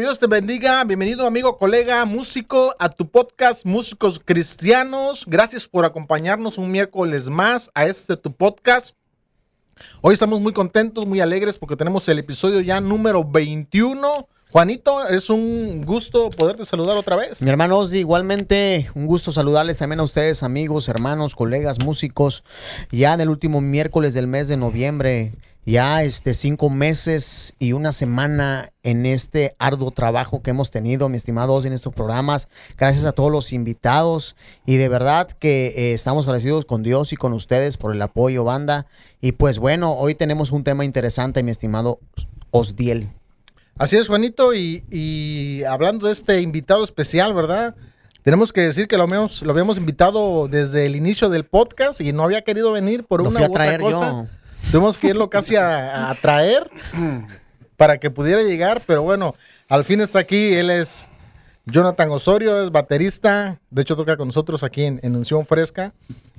Dios te bendiga. Bienvenido amigo, colega, músico a tu podcast Músicos Cristianos. Gracias por acompañarnos un miércoles más a este tu podcast. Hoy estamos muy contentos, muy alegres porque tenemos el episodio ya número 21. Juanito, es un gusto poderte saludar otra vez. Mi hermano Osdi, igualmente un gusto saludarles también a ustedes, amigos, hermanos, colegas, músicos. Ya en el último miércoles del mes de noviembre, ya este cinco meses y una semana en este arduo trabajo que hemos tenido, mi estimado en estos programas. Gracias a todos los invitados y de verdad que eh, estamos agradecidos con Dios y con ustedes por el apoyo, banda. Y pues bueno, hoy tenemos un tema interesante, mi estimado Osdiel. Así es, Juanito, y, y, hablando de este invitado especial, ¿verdad? Tenemos que decir que lo habíamos, lo habíamos invitado desde el inicio del podcast y no había querido venir por Lo una fui a u otra traer cosa. yo. Tuvimos que irlo casi a, a traer para que pudiera llegar, pero bueno, al fin está aquí. Él es Jonathan Osorio, es baterista. De hecho, toca con nosotros aquí en, en Unción Fresca.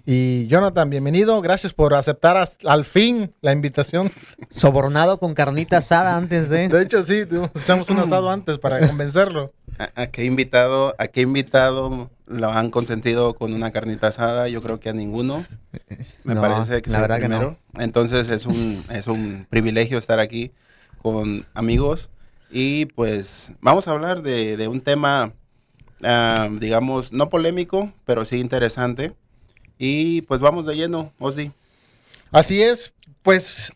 Y Jonathan, bienvenido. Gracias por aceptar as- al fin la invitación. Sobornado con carnita asada antes de... De hecho, sí, echamos un asado antes para convencerlo. ¿A, a qué invitado, a qué invitado lo han consentido con una carnita asada? Yo creo que a ninguno. Me No, parece que la soy el verdad que no. primero. Entonces es un, es un privilegio estar aquí con amigos. Y pues vamos a hablar de, de un tema, ah, digamos, no polémico, pero sí interesante. Y pues vamos de lleno, Osdi. Así es, pues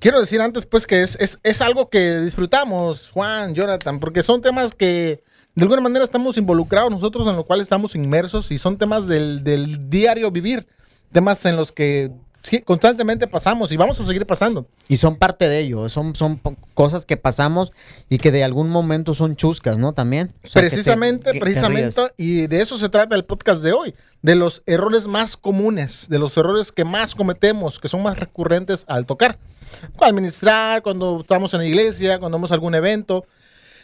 quiero decir antes pues que es, es, es algo que disfrutamos, Juan, Jonathan, porque son temas que de alguna manera estamos involucrados nosotros en lo cual estamos inmersos y son temas del, del diario vivir, temas en los que sí, constantemente pasamos y vamos a seguir pasando. Y son parte de ello, son, son cosas que pasamos y que de algún momento son chuscas, ¿no? También. O sea, que te- precisamente, que precisamente, y de eso se trata el podcast de hoy, de los errores más comunes, de los errores que más cometemos, que son más recurrentes al tocar, al ministrar, cuando estamos en la iglesia, cuando vamos a algún evento,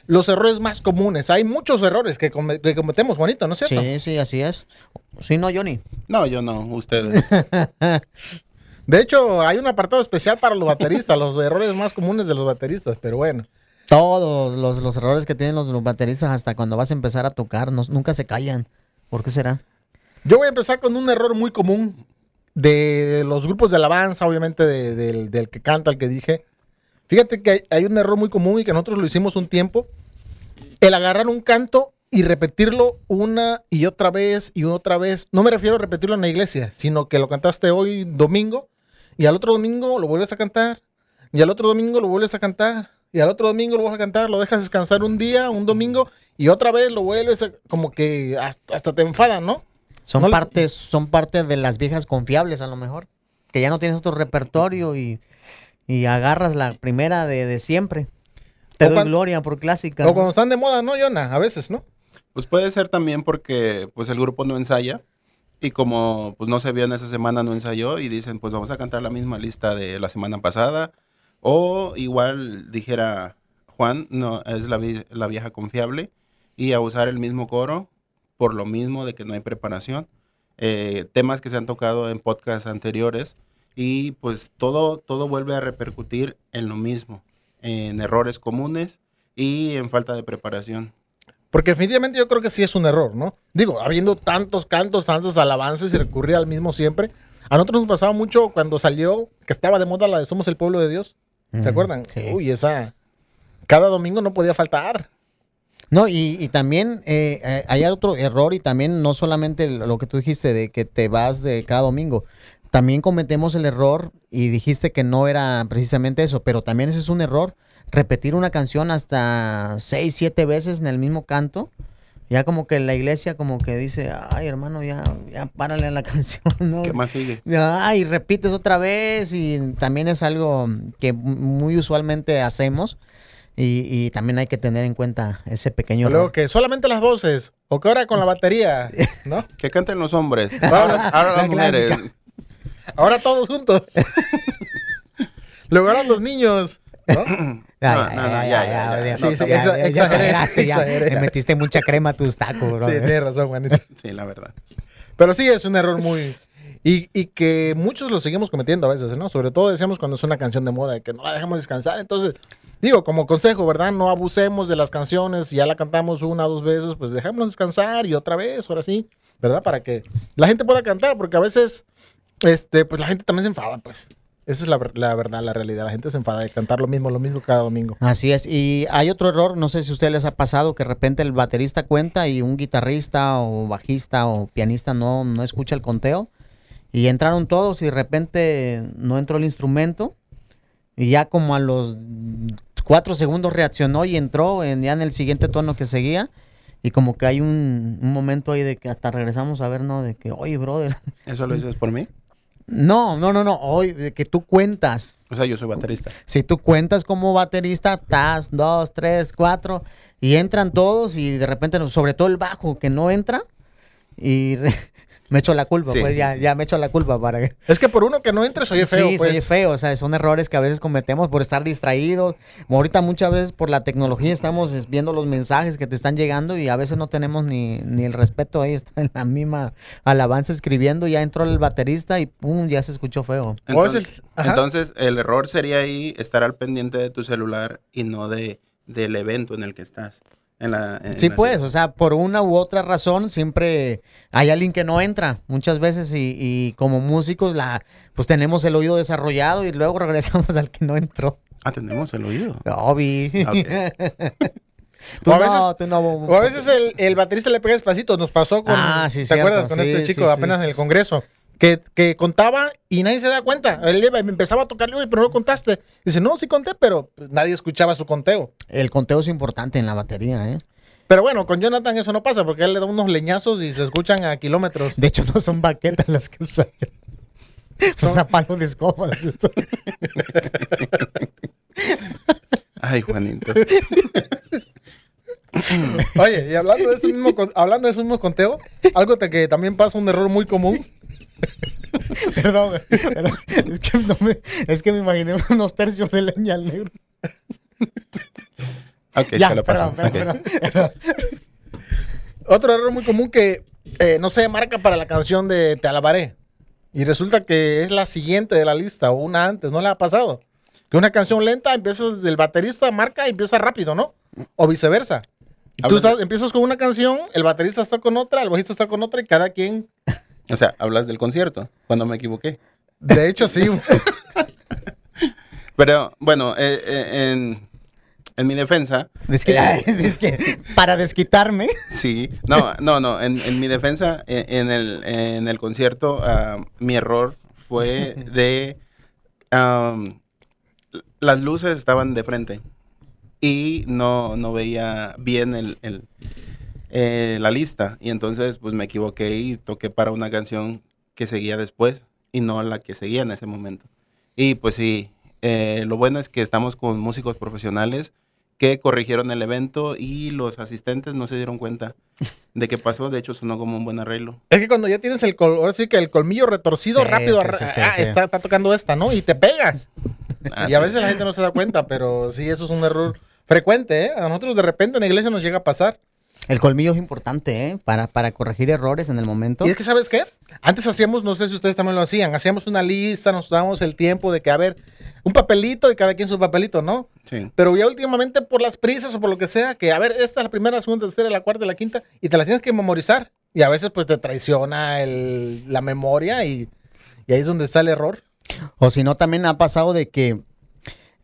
los errores más comunes. Hay muchos errores que, come- que cometemos, Juanito, ¿no es cierto? Sí, sí, así es. Sí, no, Johnny. No, yo no, ustedes. De hecho, hay un apartado especial para los bateristas, los errores más comunes de los bateristas, pero bueno. Todos los, los errores que tienen los, los bateristas hasta cuando vas a empezar a tocar, no- nunca se callan. ¿Por qué será? Yo voy a empezar con un error muy común de los grupos de alabanza, obviamente de- del, del que canta, el que dije. Fíjate que hay, un error muy común y que nosotros lo hicimos un tiempo. El agarrar un canto y repetirlo una y otra vez y otra vez. No me refiero a repetirlo en la iglesia, sino que lo cantaste hoy domingo y al otro domingo lo vuelves a cantar y al otro domingo lo vuelves a cantar y al otro domingo lo vuelves a cantar, lo dejas descansar un día, un domingo y otra vez lo vuelves a, como que hasta, hasta te enfadan, ¿no? Son No partes, son parte de las viejas confiables a lo mejor. Que ya no tienes otro repertorio y, y agarras la primera de, de siempre. Te doy gloria por clásica. O ¿no? cuando están de moda, ¿no, Yona? A veces, ¿no? Pues puede ser también porque pues el grupo no ensaya y como pues no se vio en esa semana no ensayó y dicen pues vamos a cantar la misma lista de la semana pasada o igual dijera Juan no es la, la vieja confiable y a usar el mismo coro por lo mismo de que no hay preparación Eh, temas que se han tocado en podcasts anteriores y pues todo todo vuelve a repercutir en lo mismo en errores comunes y en falta de preparación Porque definitivamente yo creo que sí es un error, ¿no? Digo, habiendo tantos cantos, tantas alabanzas y recurrir al mismo siempre. A nosotros nos pasaba mucho cuando salió, que estaba de moda la de Somos el Pueblo de Dios. ¿Se Ujú, acuerdan? sí. Uy, esa... Cada domingo no podía faltar. No, y, y también eh, eh, hay otro error y también no solamente lo lo que tú dijiste de que te vas de cada domingo. También cometemos el error y dijiste que no era precisamente eso, pero también ese es un error, repetir una canción hasta seis, siete veces en el mismo canto. Ya como que la iglesia como que dice, ay hermano, ya, ya párale a la canción, ¿no? ¿qué más sigue? Ay, repites otra vez y también es algo que muy usualmente hacemos y, y también hay que tener en cuenta ese pequeño luego que solamente las voces, o que ahora con la batería, ¿no? Que canten los hombres. Ahora, ahora las La mujeres. clásica. Ahora todos juntos. luego ahora los niños, ¿no? No, no, no, ya, ya, ya. Le metiste mucha crema a tus tacos, bro. Sí, tienes razón, Juanito. Sí, la verdad. Pero sí es un error muy... Y, y que muchos lo seguimos cometiendo a veces, ¿no? Sobre todo decíamos cuando es una canción de moda, que no la dejamos descansar. Entonces, digo, como consejo, ¿verdad? No abusemos de las canciones, si ya la cantamos una o dos veces, pues dejémosla descansar y otra vez, ahora sí, ¿verdad? Para que la gente pueda cantar, porque a veces, este, pues la gente también se enfada, pues. Esa es la, la verdad, la realidad. La gente se enfada de cantar lo mismo, lo mismo cada domingo. Así es. Y hay otro error, no sé si a ustedes les ha pasado, que de repente el baterista cuenta y un guitarrista o bajista o pianista no, no escucha el conteo. Y entraron todos y de repente no entró el instrumento. Y ya como a los cuatro segundos reaccionó y entró en, ya en el siguiente tono que seguía. Y como que hay un, un momento ahí de que hasta regresamos a ver, ¿no? De que, oye, brother. ¿Eso lo dices por mí? No, no, no, no. Hoy, de que tú cuentas. O sea, yo soy baterista. Si tú cuentas como baterista, tas, dos, tres, cuatro, y entran todos y de repente, sobre todo el bajo que no entra, y re- me echo la culpa, Sí, pues sí, ya, sí. ya me echo la culpa para que... Es que por uno que no entre, soy feo, sí, pues. soy feo, o sea, son errores que a veces cometemos por estar distraídos. Ahorita muchas veces por la tecnología estamos es, viendo los mensajes que te están llegando y a veces no tenemos ni, ni el respeto ahí, está en la misma alabanza escribiendo, ya entró el baterista y pum, ya se escuchó feo. O es el- Entonces, entonces, el error sería ahí estar al pendiente de tu celular y no de del evento en el que estás. En la, en Sí, la pues, ciudad. o sea, por una u otra razón siempre hay alguien que no entra muchas veces y, y como músicos la, pues tenemos el oído desarrollado y luego regresamos al que no entró. Ah, tenemos el oído. Obi. Tú, O a no, veces- tú no. O a veces el, el baterista le pega despacito. Nos pasó con. Ah, sí, ¿Te cierto, acuerdas con sí, este sí, chico sí, apenas sí, en el congreso? Que, que contaba y nadie se da cuenta. Él iba y me empezaba a tocarle, "Oye, pero no contaste. Dice, no, sí conté, pero pues, nadie escuchaba su conteo. El conteo es importante en la batería, ¿eh? Pero bueno, con Jonathan eso no pasa porque él le da unos leñazos y se escuchan a kilómetros. De hecho, no son baquetas las que usa yo. Usa palo de escoba. Ay, Juanito. Oye, y hablando de ese mismo, hablando de ese mismo conteo, algo que también pasa un error muy común. Perdón, pero es, que no me, es que me imaginé unos tercios de leña al negro. Ok, ya, te lo paso. perdón, perdón, Ok. perdón. Otro error muy común que eh, no se marca para la canción de Te alabaré. Y resulta que es la siguiente de la lista o una antes, ¿no le ha pasado? Que una canción lenta empieza desde el baterista marca y empieza rápido, ¿no? O viceversa. Tú estás- empiezas con una canción, el baterista está con otra, el bajista está con otra y cada quien... O sea, hablas del concierto, cuando me equivoqué. De hecho, sí. Pero bueno, eh, eh, en, en mi defensa, Eh. es que para desquitarme. sí, no, no, no, en, en mi defensa, en, el, en el concierto, ah, mi error fue de... las luces estaban de frente y no, no veía bien el, el- eh, la lista. Y entonces pues me equivoqué y toqué para una canción que seguía después y no la que seguía en ese momento. Y pues sí, eh, lo bueno es que estamos con músicos profesionales que corrigieron el evento y los asistentes no se dieron cuenta de qué pasó. De hecho, sonó como un buen arreglo. Es que cuando ya tienes el, col ahora sí que el colmillo retorcido Sí, rápido, sí, sí, sí, ah, sí. Está, está tocando esta, ¿no? Y te pegas. Ah, y a veces la gente no se da cuenta, pero sí, eso es un error frecuente, ¿eh? A nosotros de repente en la iglesia nos llega a pasar. El colmillo es importante, ¿eh? Para, para corregir errores en el momento. Y es que, ¿sabes qué? Antes hacíamos, no sé si ustedes también lo hacían, hacíamos una lista, nos dábamos el tiempo de que, a ver, un papelito y cada quien su papelito, ¿no? Sí. Pero ya últimamente por las prisas o por lo que sea, que, a ver, esta es la primera, la segunda, la tercera, la cuarta, la quinta, y te las tienes que memorizar. Y a veces, pues, te traiciona el- la memoria y, y ahí es donde está el error. O si no, también ha pasado de que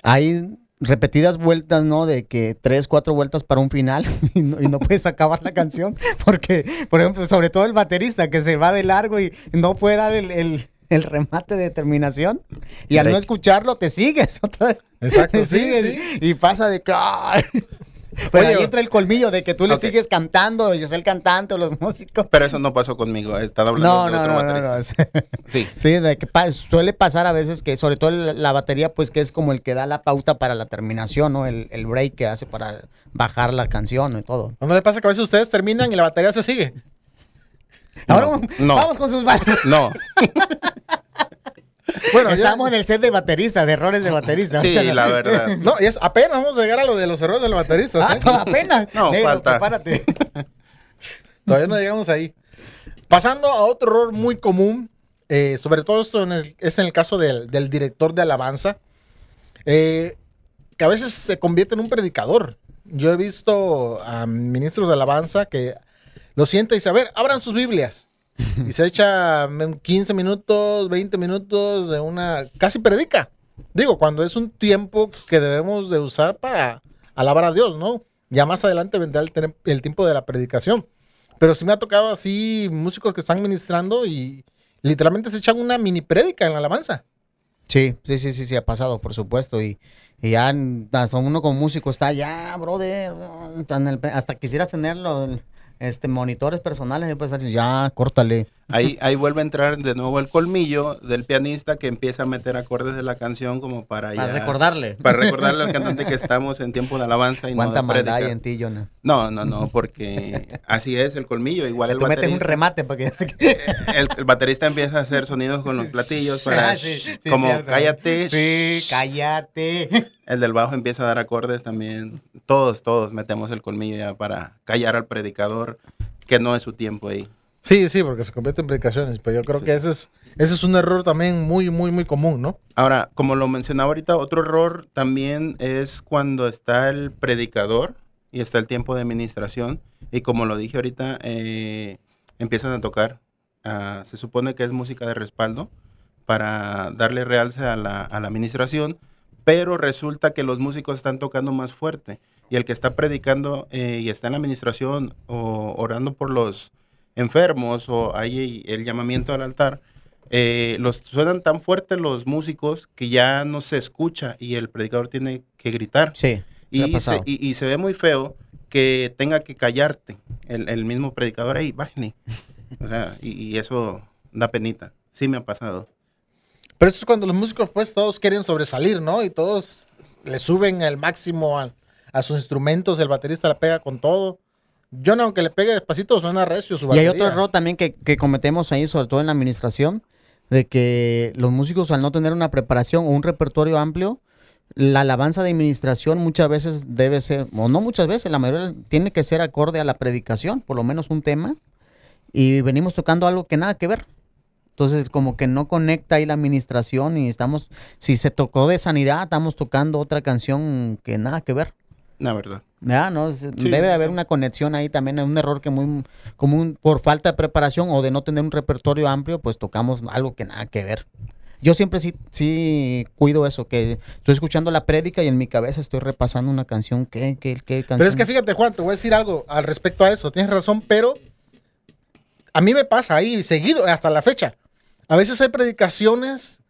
hay repetidas vueltas, ¿no? De que tres, cuatro vueltas para un final y no, y no puedes acabar la canción. Porque, por ejemplo, sobre todo el baterista que se va de largo y no puede dar el, el- el remate de terminación. Y al no escucharlo, te sigues otra vez. Exacto, Te sí, sigues sí. Y pasa de. Pero Oye, ahí entra el colmillo de que tú le sigues cantando, y es el cantante o los músicos. Pero eso no pasó conmigo. Estaba hablando No, de no, otro no, no, baterista. no. Sí. Sí, de que pa- suele pasar a veces que, sobre todo la, batería, pues que es como el que da la pauta para la terminación, ¿no? El, el break que hace para bajar la canción y todo. ¿No le pasa que a veces ustedes terminan y la batería se sigue? Ahora no. vamos con sus No. Bueno, ya- Estamos en el set de baterista, de errores de baterista. Sí, la verdad. No, y es, apenas vamos a llegar a lo de los errores de los bateristas. Ah, ¿eh? toda pena. No, falta. prepárate. Todavía no llegamos ahí. Pasando a otro error muy común, eh, sobre todo esto en el- es en el caso del, del director de alabanza, eh, que a veces se convierte en un predicador. Yo he visto a ministros de alabanza que lo sienta y dice, a ver, abran sus Biblias. y se echa mm, 15 minutos, 20 minutos de una... casi predica. Digo, cuando es un tiempo que debemos de usar para alabar a Dios, ¿no? Ya más adelante vendrá el, el tiempo de la predicación. Pero sí me ha tocado así músicos que están ministrando y literalmente se echan una mini prédica en la alabanza. Sí, sí, sí, sí, sí, ha pasado, por supuesto. Y, y ya hasta uno como músico está ya, brother, hasta quisieras tenerlo, este, monitores personales, y ya, córtale. Ahí, ahí vuelve a entrar de nuevo el colmillo del pianista que empieza a meter acordes de la canción como para, Para ya- recordarle. Para recordarle al cantante que estamos en tiempo de alabanza y no ¿Cuánta de maldad hay en ti, Jonah? No, no, no, porque así es el colmillo. Igual el Tú metes un baterista, remate para que el, el baterista empieza a hacer sonidos con los platillos para Ah, sí, sí, como cállate. Sí, cállate. El del bajo empieza a dar acordes también. Todos, todos metemos el colmillo ya para callar al predicador que no es su tiempo ahí. Sí, sí, porque se convierte en predicaciones. Pero yo creo Sí, que sí. ese es, ese es un error también muy, muy, muy común, ¿no? Ahora, como lo mencionaba ahorita, otro error también es cuando está el predicador y está el tiempo de administración. Y como lo dije ahorita, eh, empiezan a tocar. Ah, se supone que es música de respaldo para darle realce a la, a la administración, pero resulta que los músicos están tocando más fuerte. Y el que está predicando eh, y está en la administración o orando por los enfermos o hay el llamamiento al altar, eh, los suenan tan fuertes los músicos que ya no se escucha y el predicador tiene que gritar. Sí, Y se, y, y se ve muy feo que tenga que callarte el, el mismo predicador. Ahí, bájenle. O sea, y, y eso da penita. Sí me ha pasado. Pero eso es cuando los músicos, pues, todos quieren sobresalir, ¿no? Y todos le suben el máximo a, a sus instrumentos, el baterista la pega con todo. No, aunque le pegue despacito, suena recio su Y hay otro error también que, que cometemos ahí, sobre todo en la administración, de que los músicos al no tener una preparación o un repertorio amplio, la alabanza de administración muchas veces debe ser, o no muchas veces, la mayoría tiene que ser acorde a la predicación, por lo menos un tema, y venimos tocando algo que nada que ver. Entonces, como que no conecta ahí la administración y estamos, si se tocó de sanidad, estamos tocando otra canción que nada que ver. La verdad. ¿verdad? ¿no? Es- Debe de haber sí. una conexión ahí también, es un error que muy común por falta de preparación o de no tener un repertorio amplio, pues tocamos algo que nada que ver. Yo siempre sí, sí cuido eso, que estoy escuchando la prédica y en mi cabeza estoy repasando una canción, ¿qué, qué, qué canción? Pero es que fíjate, Juan, te voy a decir algo al respecto a eso. Tienes razón, pero a mí me pasa ahí seguido, hasta la fecha. A veces hay predicaciones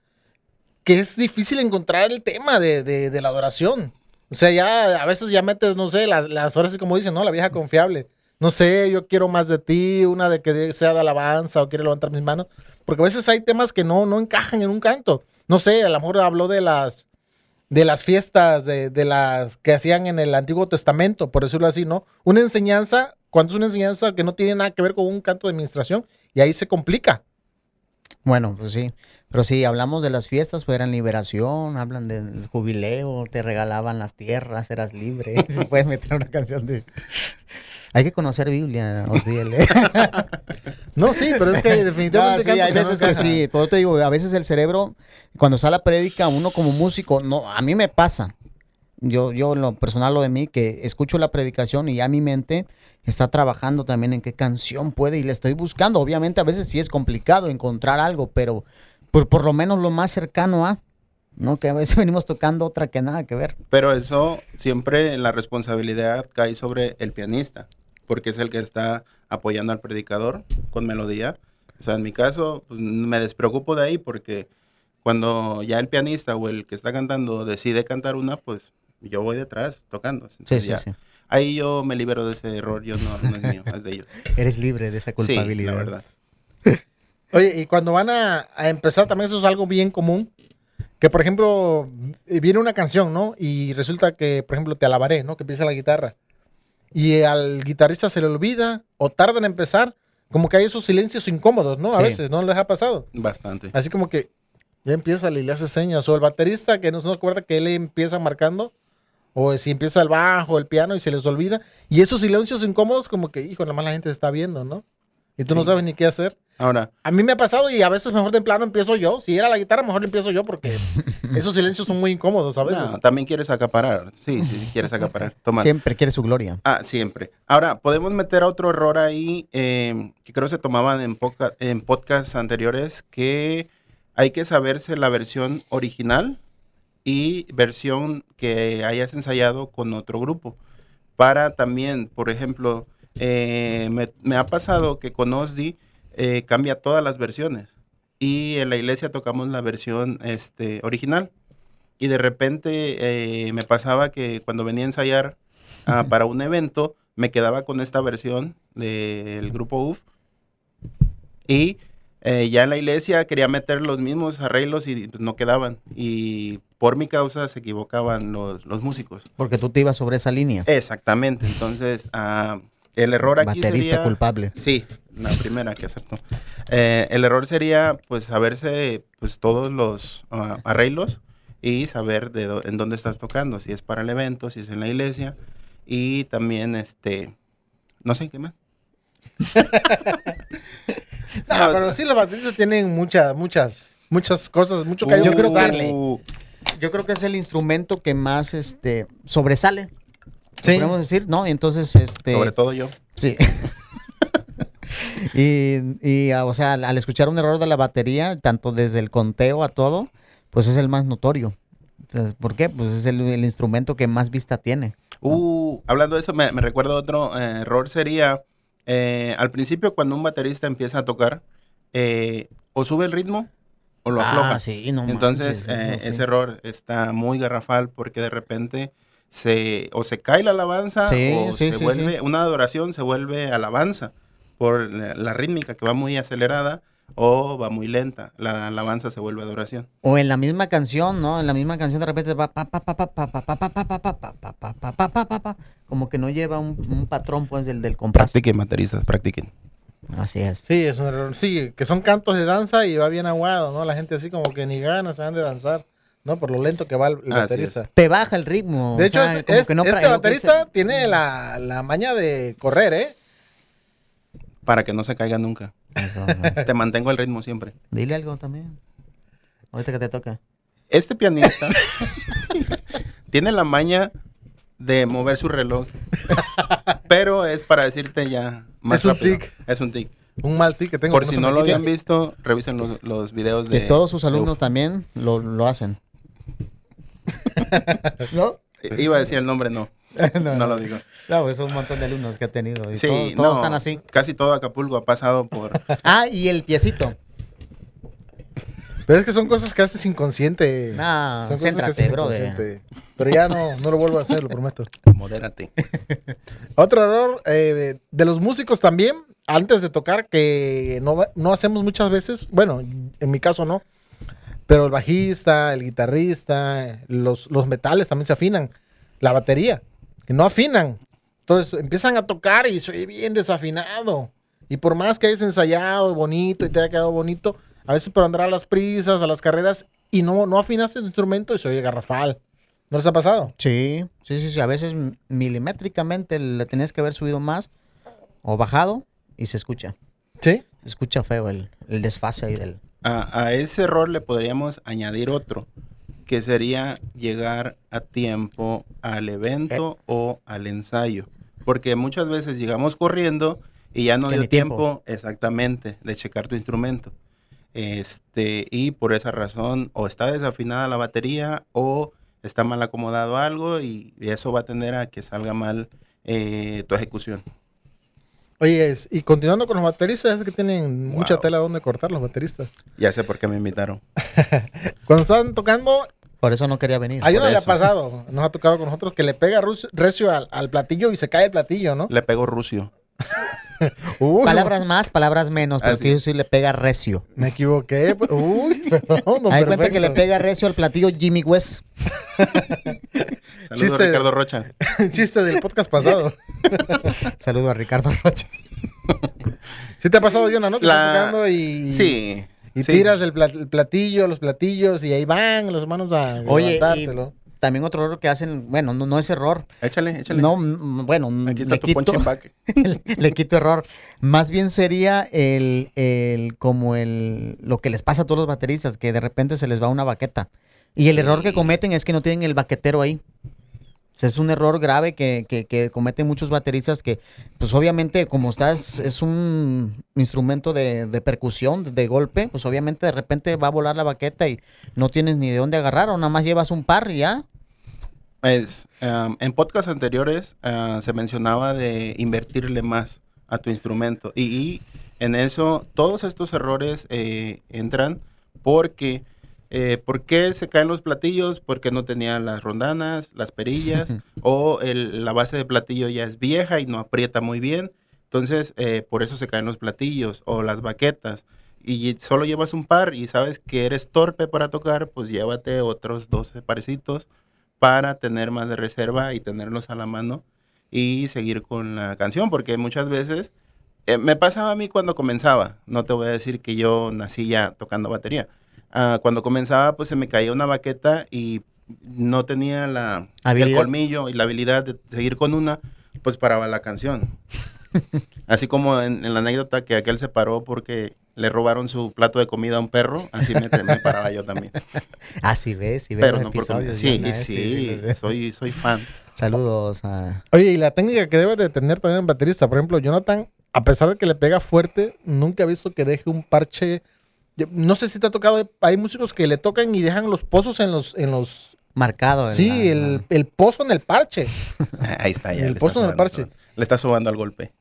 que es difícil encontrar el tema de, de- de la adoración. O sea, ya a veces ya metes, no sé, las, las horas, como dicen, ¿no? La vieja confiable. No sé, yo quiero más de ti, una de que sea de alabanza o quiero levantar mis manos. Porque a veces hay temas que no, no encajan en un canto. No sé, a lo mejor habló de las, de las fiestas de, de las que hacían en el Antiguo Testamento, por decirlo así, ¿no? Una enseñanza, cuando es una enseñanza que no tiene nada que ver con un canto de administración, y ahí se complica. Bueno, pues sí. Pero sí, hablamos de las fiestas, pues eran liberación, hablan del jubileo, te regalaban las tierras, eras libre. Puedes meter una canción de... Hay que conocer Biblia, Osdiel. ¿eh? No, sí, pero es que No, definitivamente... sí, hay no veces que sí. Por eso te digo, a veces el cerebro, cuando sale la prédica, uno como músico, no, a mí me pasa. Yo, yo lo personal, lo de mí, que escucho la predicación y ya mi mente está trabajando también en qué canción puede y le estoy buscando. Obviamente a veces sí es complicado encontrar algo, pero por, por lo menos lo más cercano a, ¿no? Que a veces venimos tocando otra que nada que ver. Pero eso siempre la responsabilidad cae sobre el pianista, porque es el que está apoyando al predicador con melodía. O sea, en mi caso, pues, me despreocupo de ahí porque cuando ya el pianista o el que está cantando decide cantar una, pues yo voy detrás tocando. Sí, Entonces, sí, ya, sí. Ahí yo me libero de ese error, yo no, no es mío, es de ellos. Eres libre de esa Sí, culpabilidad. la verdad. Oye, y cuando van a, a empezar, también eso es algo bien común. Que, por ejemplo, viene una canción, ¿no? Y resulta que, por ejemplo, te alabaré, ¿no? Que empieza la guitarra. Y al guitarrista se le olvida o tarda en empezar. Como que hay esos silencios incómodos, ¿no? A Sí. veces, ¿no les ha pasado? Bastante. Así como que ya empieza y le hace señas. O el baterista que no se acuerda que él empieza marcando. O si empieza el bajo, el piano y se les olvida. Y esos silencios incómodos como que, hijo, nada más la gente se está viendo, ¿no? Y tú no sabes ni qué hacer. Ahora, A mí me ha pasado y a veces mejor de plano empiezo yo. Si era la guitarra, mejor le empiezo yo porque esos silencios son muy incómodos a veces. no, también quieres acaparar. Sí, sí, sí, quieres acaparar. Toma. Siempre quiere su gloria. Ah, siempre. Ahora, podemos meter otro error ahí eh, que creo se tomaban en, poca- en podcasts anteriores, que hay que saberse la versión original y versión que hayas ensayado con otro grupo. Para también, por ejemplo, eh, me, me ha pasado que con Osdi eh, cambia todas las versiones. Y en la iglesia tocamos la versión este, original. Y de repente eh, me pasaba que cuando venía a ensayar ah, para un evento, me quedaba con esta versión del grupo UF. Y eh, ya en la iglesia quería meter los mismos arreglos y pues, no quedaban. Y por mi causa se equivocaban los, los músicos. Porque tú te ibas sobre esa línea. Exactamente. Entonces, ah, el error aquí Baterista sería... culpable. Sí, la primera que aceptó. Eh, el error sería, pues, saberse, pues, todos los ah, arreglos y saber de en dónde estás tocando, si es para el evento, si es en la iglesia y también, este, no sé, ¿qué más? No, pero sí, los bateristas tienen muchas, muchas, muchas cosas, mucho que Yo que creo que. Uh, Yo creo que es el instrumento que más este sobresale. Sí. Podemos decir, ¿no? Y entonces, este. Sobre todo yo. Sí. y, y, ah, o sea, al, al escuchar un error de la batería, tanto desde el conteo a todo, pues es el más notorio. ¿Por qué? Pues es el, el instrumento que más vista tiene. Uh, hablando de eso, me, me recuerdo otro eh, error sería, eh, al principio cuando un baterista empieza a tocar, eh, o sube el ritmo o lo afloja. Ah, sí, no Entonces, manches, eso sí. ese error está muy garrafal porque de repente se o se cae la alabanza Sí, o sí, se sí, vuelve, sí. una adoración se vuelve alabanza por la, la rítmica que va muy acelerada o va muy lenta. La alabanza se vuelve adoración. O en la misma canción, ¿no? En la misma canción de repente va pa pa pa pa pa pa pa pa pa pa pa pa pa pa pa pa pa pa pa como que no lleva un, un patrón pues del, del compás. Practiquen, bateristas, practiquen. Así es. Sí, es un error. Sí, que son cantos de danza y va bien aguado, ¿no? La gente así como que ni ganas se van de danzar, ¿no? Por lo lento que va el, baterista. Te baja el ritmo. De o hecho, sea, este, como es- que no este baterista tiene la, la maña de correr, ¿eh? Para que no se caiga nunca. Eso. Te mantengo el ritmo siempre. Dile algo también. Ahorita que te toca. Este pianista tiene la maña de mover su reloj. Pero es para decirte ya más Es un rápido. tic. Es un tic. Un mal tic que tengo. Por que si no lo habían visto, revisen los, los videos de... Que todos sus alumnos Uf. también lo, lo hacen. ¿No? I- Iba a decir el nombre, no. No, lo digo. No, es un montón de alumnos que ha tenido. Y Sí, todos, todos no, están así. Casi todo Acapulco ha pasado por... Ah, y el piecito. Pero es que son cosas que haces inconsciente. Nah, son cosas que céntrate, haces brother. inconsciente. Pero ya no, no lo vuelvo a hacer, lo prometo. Modérate. Otro error eh, de los músicos también, antes de tocar, que no, no hacemos muchas veces, bueno, en mi caso no, pero el bajista, el guitarrista, los, los metales también se afinan, la batería, que no afinan. Entonces empiezan a tocar y soy bien desafinado. Y por más que hayas ensayado bonito y te haya quedado bonito, a veces por andar a las prisas, a las carreras, y no, no afinaste el instrumento y se oye garrafal. ¿No les ha pasado? Sí, sí, sí, sí. A veces milimétricamente le tenías que haber subido más o bajado y se escucha. Sí. Se escucha feo el, el desfase ahí del... A, a ese error le podríamos añadir otro, que sería llegar a tiempo al evento Eh. o al ensayo. Porque muchas veces llegamos corriendo y ya no dio tiempo. tiempo, exactamente de checar tu instrumento. Este, y por esa razón o está desafinada la batería o está mal acomodado algo y, y eso va a tender a que salga mal eh, tu ejecución. Oye, y continuando con los bateristas, es que tienen mucha tela donde cortar los bateristas. Ya sé por qué me invitaron. Cuando están tocando, Por eso no quería venir. hay una le ha pasado, nos ha tocado con nosotros, que le pega recio al, al platillo y se cae el platillo, ¿no? Le pego rucio. Uy, Palabras más, palabras menos, porque sí. yo sí le pega recio. Me equivoqué. pues, Uy, perdón. Hay cuenta que le pega recio al platillo Jimmy West. Saludos Chiste. Ricardo Rocha. Chiste del podcast pasado. Saludo a Ricardo Rocha. ¿Sí te ha pasado, Jonah, no? Que La- y, Sí. y sí. tiras el, pla- el platillo, los platillos, y ahí van los hermanos a Oye, levantártelo. También otro error que hacen, bueno, no, no es error. Échale, échale. No, mm, bueno, Aquí está le tu quito, le, le quito error. Más bien sería el, el, como el, lo que les pasa a todos los bateristas, que de repente se les va una baqueta. Y el error que cometen es que no tienen el baquetero ahí. Es un error grave que, que, cometen muchos bateristas que, pues obviamente, como estás, es un instrumento de, percusión, de, golpe, pues obviamente de repente va a volar la baqueta y no tienes ni de dónde agarrar, o nada más llevas un par y ya. Es, um, en podcasts anteriores ah, se mencionaba de invertirle más a tu instrumento y, y en eso todos estos errores eh, entran porque eh, ¿por qué se caen los platillos? Porque no tenían las rondanas, las perillas o el- la base de platillo ya es vieja y no aprieta muy bien. Entonces, eh, por eso se caen los platillos o las baquetas. Y solo llevas un par y sabes que eres torpe para tocar, pues llévate otros 12 parecitos para tener más de reserva y tenerlos a la mano y seguir con la canción, porque muchas veces eh, me pasaba a mí cuando comenzaba, no te voy a decir que yo nací ya tocando batería. Ah, cuando comenzaba, pues se me caía una baqueta y no tenía la, el Habilidad. colmillo y la habilidad de seguir con una, pues paraba la canción. Así como en, en la anécdota que aquel se paró porque le robaron su plato de comida a un perro, así me, me paraba yo también. Así ves, y ves Pero no por comida. episodios, Sí, ¿eh? sí, sí. soy, soy fan. Saludos a... Oye, y la técnica que debe de tener también un baterista, por ejemplo, Jonathan, a pesar de que le pega fuerte, nunca he visto que deje un parche. No sé si te ha tocado, hay músicos que le tocan y dejan los pozos en los, en los, Marcado. sí, la- el, la- el pozo en el parche. Ahí está, ya. El puesto en el parche. Le está subando al golpe.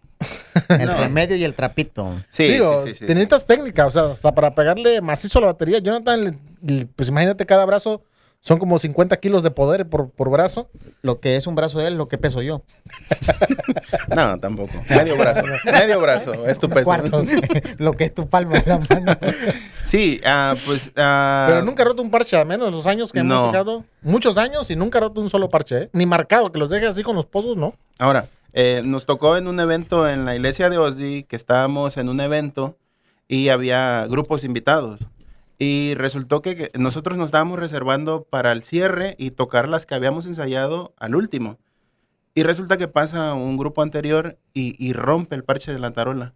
el no. remedio y el trapito. Sí, Digo, sí, sí, sí, te necesitas técnica, o sea, hasta para pegarle macizo a la batería. Jonathan, pues imagínate cada brazo, son como 50 kilos de poder por, por brazo. Lo que es un brazo de él, lo que peso yo. No, tampoco. Medio brazo. Medio brazo. Es tu peso. cuarto. lo que es tu palma de la mano. Sí, ah, pues. ah, Pero nunca ha roto un parche, a menos los años que hemos No. tocado. Muchos años y nunca ha roto un solo parche, ¿eh? Ni marcado, que los deje así con los pozos, ¿no? Ahora, eh, nos tocó en un evento en la iglesia de Osdi, que estábamos en un evento y había grupos invitados. Y resultó que, nosotros nos estábamos reservando para el cierre y tocar las que habíamos ensayado al último. Y resulta que pasa un grupo anterior y, y rompe el parche de la tarola.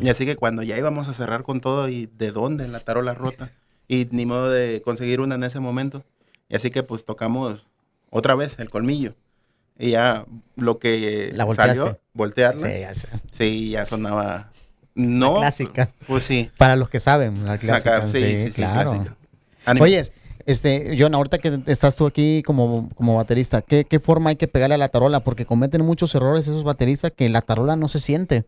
Y así que cuando ya íbamos a cerrar con todo y de dónde la tarola rota y ni modo de conseguir una en ese momento. Y así que pues tocamos otra vez el colmillo. Y ya lo que La volteaste. salió, voltearla, Sí, sí, ya sé. ya sonaba... No, clásica. pues sí, Para los que saben, la clásica. sacar, sí, sí, sí, claro. Oye, este, John, ahorita que estás tú aquí como, como baterista, ¿qué, ¿qué forma hay que pegarle a la tarola? Porque cometen muchos errores esos bateristas que la tarola no se siente.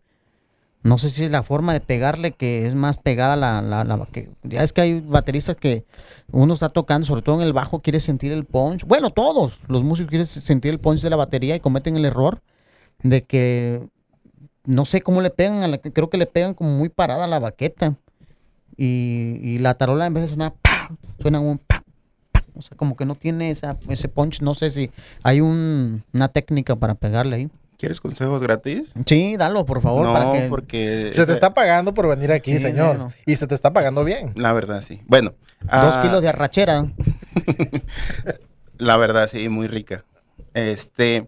No sé si es la forma de pegarle que es más pegada la, la, la- que ya es que hay bateristas que uno está tocando, sobre todo en el bajo, quiere sentir el punch. Bueno, todos los músicos quieren sentir el punch de la batería y cometen el error de que no sé cómo le pegan, a la, creo que le pegan como muy parada a la baqueta. Y, y la tarola en vez de sonar, ¡pam! suena un ¡pam! ¡pam! O sea, como que no tiene esa, ese punch. No sé si hay un- una técnica para pegarle ahí. ¿Quieres consejos gratis? Sí, dalo, por favor. no, para que... porque... Se te está pagando por venir aquí, Sí, señor. bueno. Y se te está pagando bien. La verdad, sí. Bueno. Dos ah, kilos de arrachera. La verdad, sí, muy rica. Este,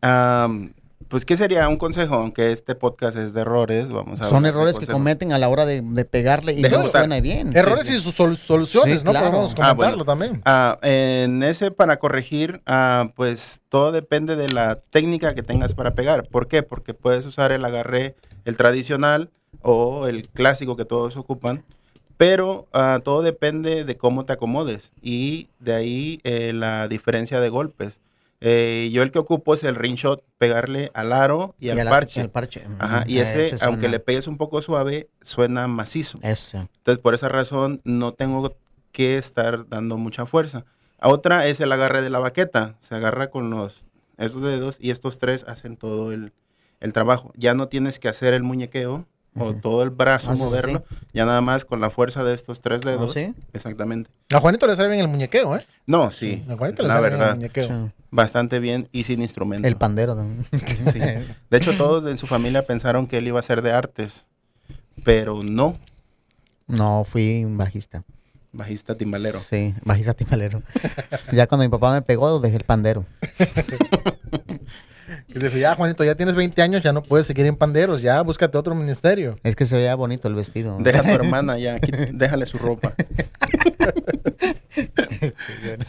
am, pues, ¿qué sería un consejo? Aunque este podcast es de errores, vamos a Son errores que cometen a la hora de, de pegarle y De no suena bien. Errores sí. y sus sol- soluciones, Sí, ¿no? claro. Podemos Ah, comentarlo bueno. también. Ah, en ese para corregir, ah, pues todo depende de la técnica que tengas para pegar. ¿Por qué? Porque puedes usar el agarre, el tradicional o el clásico que todos ocupan, pero ah, todo depende de cómo te acomodes y de ahí eh, la diferencia de golpes. Eh, yo el que ocupo es el ring shot, pegarle al aro y, al la- parche. al parche. Ajá, y Mm, ese, aunque le pegues un poco suave, suena macizo. Ese. Entonces, por esa razón, no tengo que estar dando mucha fuerza. Otra es el agarre de la baqueta. Se agarra con los esos dedos y estos tres hacen todo el, el trabajo. Ya no tienes que hacer el muñequeo o todo el brazo Ah, sí, sí, moverlo. Ya nada más con la fuerza de estos tres ¿Ah, dedos. sí? Exactamente. A Juanito le sale bien el muñequeo, ¿eh? No, sí. A Juanito le La sale bien el verdad, muñequeo. Sí. Bastante bien y sin instrumento. El pandero también. Sí. De hecho, todos en su familia pensaron que él iba a ser de artes, pero no. No, fui bajista. Bajista timbalero. Sí, bajista timbalero. ya cuando mi papá me pegó, dejé el pandero. Y le dije, ya, Juanito, ya tienes 20 años, ya no puedes seguir en panderos, ya, búscate otro ministerio. Es que se veía bonito el vestido. Deja a tu hermana ya, déjale su ropa.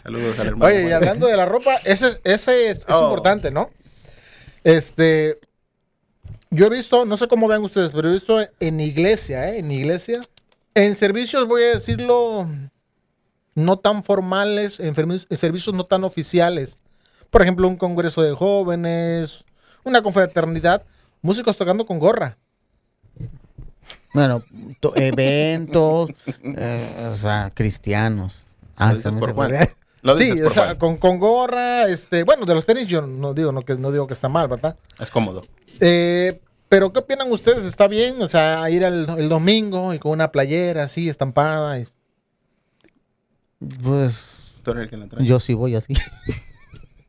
Saludos al hermano. Oye, y hablando de la ropa, ese, ese es, es Oh. importante, ¿no? Este, yo he visto, no sé cómo vean ustedes, pero he visto en iglesia, ¿eh? En iglesia, en servicios, voy a decirlo, no tan formales, en servicios no tan oficiales. Por ejemplo, un congreso de jóvenes, una confraternidad, músicos tocando con gorra. Bueno, to- eventos, eh, o sea, cristianos. Ah, Lo dices por Juan. sí, o sea, Juan. con, con gorra, este, bueno, de los tenis yo no digo, no, que, no digo que está mal, ¿verdad? Es cómodo. Eh, pero ¿qué opinan ustedes? ¿Está bien? O sea, ir el, el domingo y con una playera así, estampada. y- Pues Tú eres el que la trae. yo sí voy así.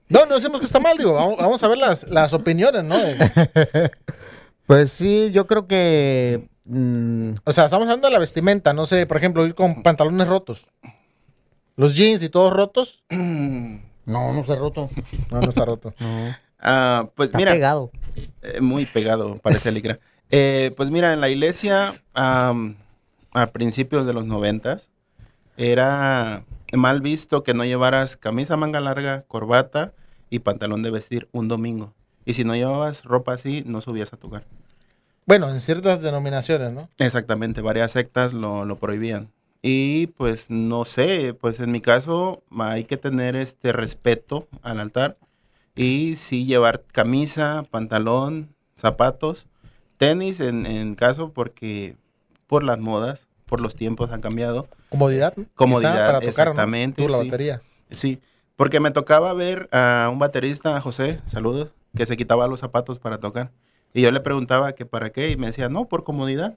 No, no decimos que está mal, digo, vamos, vamos a ver las, las opiniones, ¿no? Pues sí, yo creo que... mm, o sea, estamos hablando de la vestimenta, no sé, por ejemplo, ir con pantalones rotos. Los jeans y todos rotos. no, no se ha roto. No, no está roto. No, Ah, pues está mira, pegado. eh, muy pegado, parece licra. Eh, pues mira, en la iglesia, a principios de los noventas, era mal visto que no llevaras camisa manga larga, corbata y pantalón de vestir un domingo. Y si no llevabas ropa así, no subías a tocar. Bueno, en ciertas denominaciones, ¿no? Exactamente, varias sectas lo, lo prohibían. Y pues no sé, pues en mi caso hay que tener este respeto al altar y sí llevar camisa, pantalón, zapatos, tenis en, en caso porque por las modas, por los tiempos han cambiado. Comodidad. Comodidad, Quizá para tocar, ¿no? exactamente, Tú, la sí. batería. Sí, porque me tocaba ver a un baterista, José, saludos, que se quitaba los zapatos para tocar. Y yo le preguntaba que para qué, y me decía, no, por comodidad.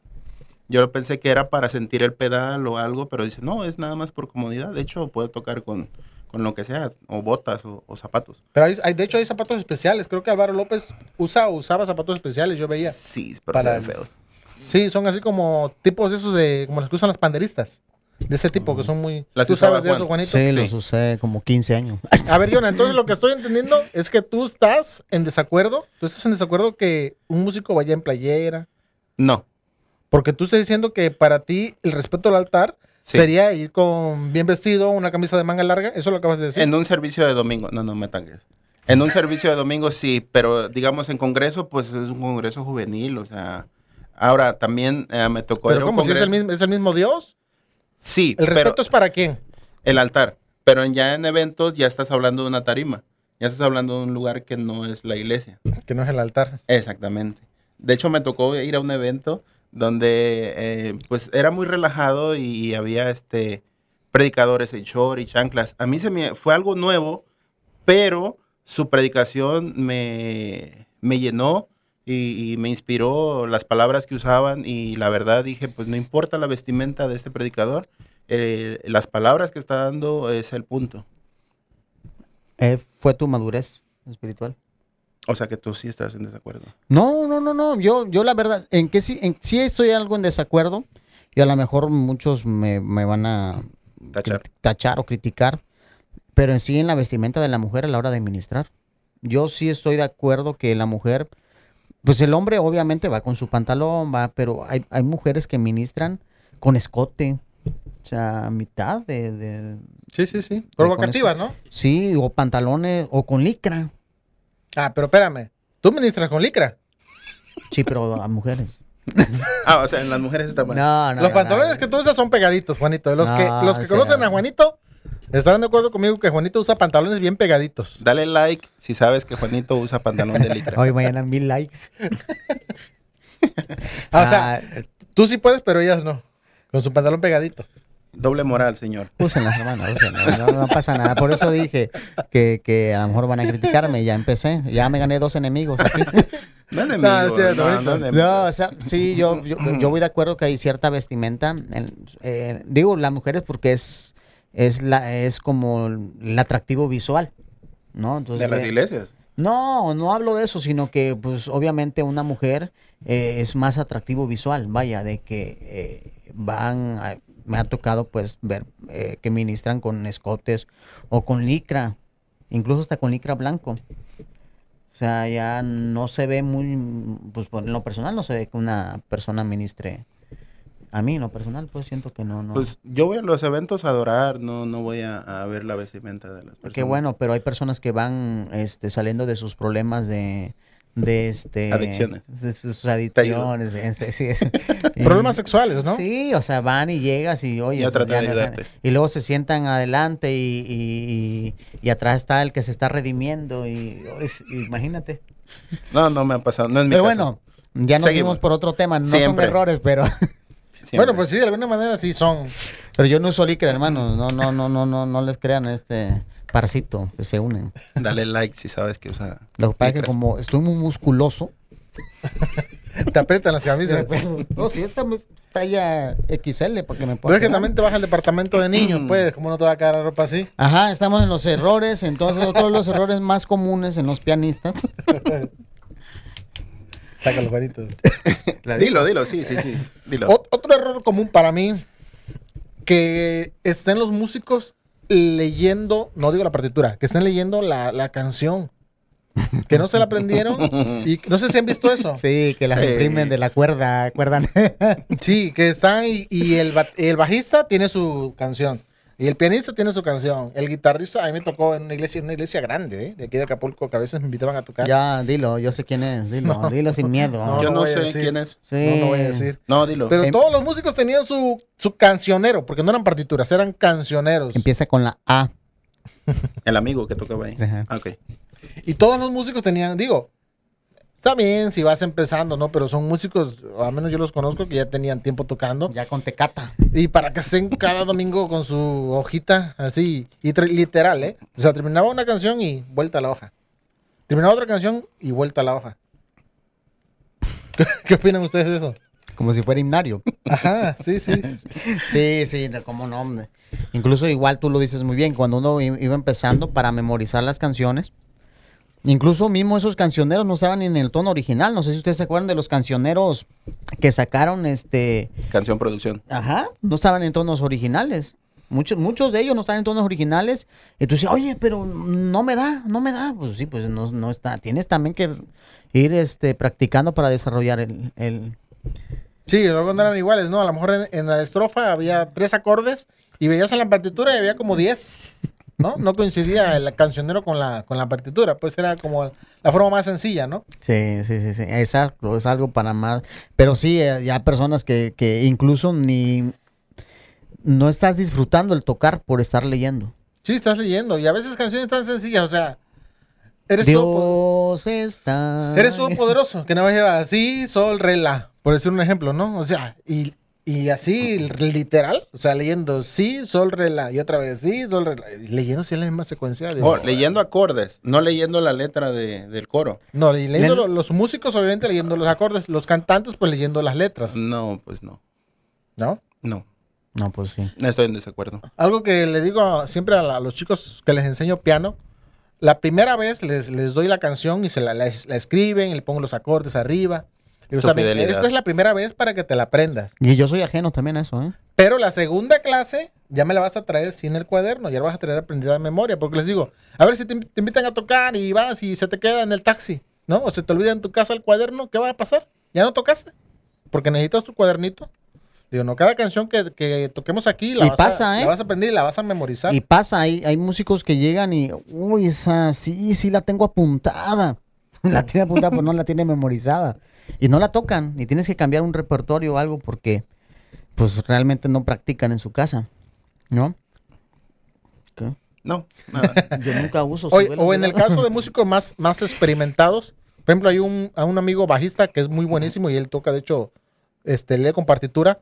Yo pensé que era para sentir el pedal o algo, pero dice, no, es nada más por comodidad. De hecho, puedo tocar con, con lo que sea, o botas o, o zapatos. Pero hay, hay- de hecho hay zapatos especiales. Creo que Álvaro López usa, usaba zapatos especiales, yo veía. Sí, pero Para se ven feos. Sí, son así como tipos esos de, como los que usan los panderistas. De ese tipo, que son muy... Las ¿Tú sabes de eso, Juanito? Sí, Sí. los usé como 15 años. A ver, Jonah, entonces lo que estoy entendiendo es que tú estás en desacuerdo. Tú estás en desacuerdo que un músico vaya en playera. No, Porque tú estás diciendo que para ti el respeto al altar Sí. sería ir con bien vestido, una camisa de manga larga. Eso lo acabas de decir. en un servicio de domingo, no, no me tanques. En un servicio de domingo sí, pero digamos en congreso, pues es un congreso juvenil, o sea... Ahora, también eh, me tocó... Pero un como si es el, mismo, es el mismo Dios. Sí, ¿El pero... respeto es para quién? El altar. Pero ya en eventos ya estás hablando de una tarima. Ya estás hablando de un lugar que no es la iglesia. Que no es el altar. Exactamente. De hecho, me tocó ir a un evento donde eh, pues era muy relajado y había este predicadores en short y chanclas. A mí se me fue algo nuevo, pero su predicación me, me llenó y, y me inspiró las palabras que usaban y la verdad dije, pues no importa la vestimenta de este predicador, eh, las palabras que está dando es el punto. Eh, ¿Fue tu madurez espiritual? O sea que tú sí estás en desacuerdo. No, no, no, no. Yo, yo la verdad, en que sí, en, sí estoy algo en desacuerdo y a lo mejor muchos me, me van a Tachar. tachar o criticar, pero en sí en la vestimenta de la mujer a la hora de ministrar. Yo sí estoy de acuerdo que la mujer, pues el hombre obviamente va con su pantalón, va, pero hay, hay mujeres que ministran con escote, o sea, mitad de, de- Sí, sí, sí. Provocativas. ¿no? sí, o pantalones, o con licra. Ah, pero espérame. ¿Tú ministras con licra? Sí, pero a mujeres. Ah, o sea, en las mujeres está mal. No, no. los no, pantalones que tú usas son pegaditos, Juanito. Los que, los que conocen a Juanito estarán de acuerdo conmigo que Juanito usa pantalones bien pegaditos. Dale like si sabes que Juanito usa pantalón de licra. Hoy mañana mil likes. Ah, o sea, Ah, tú sí puedes, pero ellas no. Con su pantalón pegadito. Doble moral, señor. úsenlas, hermano, úsenlas. No, no pasa nada. Por eso dije que, que a lo mejor van a criticarme. Ya empecé. Ya me gané dos enemigos aquí. No enemigo. No, es cierto, no, no enemigo. No, o sea, sí, yo, yo, yo voy de acuerdo que hay cierta vestimenta. en- eh, digo, las mujeres porque es, es, la, es como el atractivo visual. ¿no? Entonces, de las iglesias. No, no hablo de eso, sino que pues obviamente una mujer eh, es más atractivo visual, vaya, de que eh, van, a- me ha tocado pues ver eh, que ministran con escotes o con licra, incluso hasta con licra blanco. O sea, ya no se ve muy, pues en lo personal no se ve que una persona ministre. A mí, en lo personal, pues siento que no, no. Pues yo voy a los eventos a adorar, no, no voy a, a ver la vestimenta de las personas. Qué bueno, pero hay personas que van este, saliendo de sus problemas de, de este Adicciones. de sus adicciones sí, sí, sí. Y- Problemas sexuales, ¿no? Sí, o sea, van y llegas y oye, pues, de ya no- ayudarte. y luego se sientan adelante y, y- y- y atrás está el que se está redimiendo y es- imagínate. No, no me ha pasado, no es mi Pero caso. bueno, ya nos Seguimos. fuimos por otro tema, no son errores, pero Siempre. Bueno, pues sí, de alguna manera sí son. pero yo no uso licra, hermanos, no no no no no no les crean a este parcito que se unen. Dale like si sabes que usa. Lo que pasa es que como estoy muy musculoso, Te aprietan las camisas. no, si esta es talla XL para que me Pero pueda es que también te baja el departamento de niños, pues, ¿cómo no te va a quedar la ropa así? Ajá, estamos en los errores, entonces otro de los errores más comunes en los pianistas. Saca los varitos. Dilo, dilo, sí, sí, sí. Dilo. Ot- otro error común para mí, que estén los músicos leyendo, no digo la partitura, que estén leyendo la, la canción. Que no se la aprendieron. Y no sé si han visto eso. Sí, que las Sí. imprimen de la cuerda, cuerda. Sí, que están y, y el, el bajista tiene su canción. Y el pianista tiene su canción. El guitarrista, a mí me tocó en una iglesia, una iglesia grande, ¿eh? de aquí de Acapulco, que a veces me invitaban a tocar. ya, dilo, yo sé quién es, dilo, No. dilo sin miedo. No, Yo no no, voy a sé decir. quién es. Sí. No, no voy a decir. No, dilo. Pero Em- todos los músicos tenían su, su cancionero, porque no eran partituras, eran cancioneros. Empieza con la A. El amigo que tocaba ahí. Ajá. Ah, Ok. Y todos los músicos tenían, digo, está bien si vas empezando, ¿no? Pero son músicos, al menos yo los conozco, que ya tenían tiempo tocando. Ya con tecata. Y para que estén cada domingo con su hojita, así, y literal, ¿eh? O sea, terminaba una canción y vuelta a la hoja. Terminaba otra canción y vuelta a la hoja. ¿Qué, qué opinan ustedes de eso? Como si fuera himnario. Ajá, sí, sí. Sí, sí, no, cómo no. hombre. Incluso igual tú lo dices muy bien, cuando uno iba empezando para memorizar las canciones, incluso mismo esos cancioneros no estaban en el tono original. No sé si ustedes se acuerdan de los cancioneros que sacaron este... Canción producción. Ajá, no estaban en tonos originales. Muchos, muchos de ellos no están en tonos originales. Y tú dices, oye, pero no me da, no me da. Pues sí, pues no, no está. Tienes también que ir este, practicando para desarrollar el, el- Sí, luego no eran iguales, ¿no? A lo mejor en, en la estrofa había tres acordes y veías en la partitura y había como diez, ¿no? No coincidía el cancionero con la, con la partitura, pues era como la forma más sencilla, ¿no? Sí, sí, sí, sí. Exacto, es algo para más. Pero sí, eh, ya personas que, que incluso ni no estás disfrutando el tocar por estar leyendo. Sí, estás leyendo y a veces canciones tan sencillas, o sea, eres todo, Dios está. eres poderoso, que no lleva así, sol, re, la, por decir un ejemplo, ¿no? O sea, y, y así literal, o sea, leyendo sí, sol, re, la, y otra vez sí, sol, re, la, y leyendo sí en la misma secuencia. digo, Oh, leyendo acordes, no leyendo la letra de- del coro. No, y leyendo los músicos, obviamente, leyendo los acordes, los cantantes, pues leyendo las letras, No, pues no. ¿no? No. No, pues sí. No estoy en desacuerdo. Algo que le digo a- siempre a, la- a los chicos que les enseño piano, la primera vez les, les doy la canción y se la, la- la escriben y le pongo los acordes arriba. Digo, Tu "Saben, fidelidad. esta es la primera vez para que te la aprendas. Y yo soy ajeno también a eso, ¿eh? Pero la segunda clase ya me la vas a traer sin el cuaderno, ya la vas a traer aprendida de memoria, porque les digo, a ver si te, te invitan a tocar y vas y se te queda en el taxi, ¿no? O se te olvida en tu casa el cuaderno, ¿qué va a pasar? Ya no tocaste, porque necesitas tu cuadernito. Digo, no, cada canción que, que toquemos aquí la, Y vas, pasa, a, ¿eh? la vas a aprender y la vas a memorizar. Y pasa, hay, hay músicos que llegan y, uy, esa sí, sí la tengo apuntada. La tiene apuntada, pero no la tiene memorizada. Y no la tocan, y tienes que cambiar un repertorio o algo porque, pues, realmente no practican en su casa, ¿no? ¿Qué? No, nada. Yo nunca uso. Ciruelas, o en el caso de músicos más, más experimentados, por ejemplo, hay un, a un amigo bajista que es muy buenísimo y él toca, de hecho, este, lee con partitura,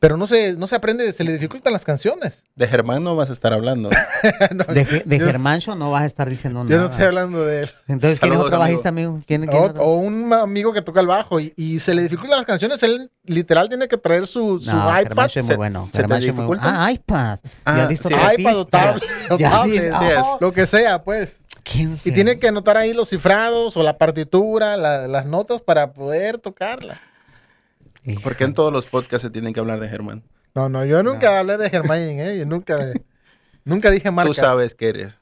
pero no se, no se aprende, se le dificultan las canciones. De Germán no vas a estar hablando. De, Ge- de Yo- Germancho no vas a estar diciendo Yo nada. no estoy hablando de él. Entonces, ¿quién es Saludos, otro amigo. bajista, amigo? ¿Quién, quién O, otro? o un amigo que toca el bajo y, y se le dificultan las canciones, él literal tiene que traer su, su No, iPad. Es muy ¿Se- bueno. se te es muy dificultan? Ah, iPad. Ah, ya sí, iPad o tablet, o Ya tablet, listo. sí es. Oh, lo que sea, pues. ¿Quién Y tiene que anotar ahí los cifrados o la partitura, la- las notas para poder tocarla. ¿Por qué en todos los podcasts se tienen que hablar de Germán? No, no, yo nunca hablé de Germán, ¿eh? Yo nunca, nunca dije marcas. Tú sabes que eres.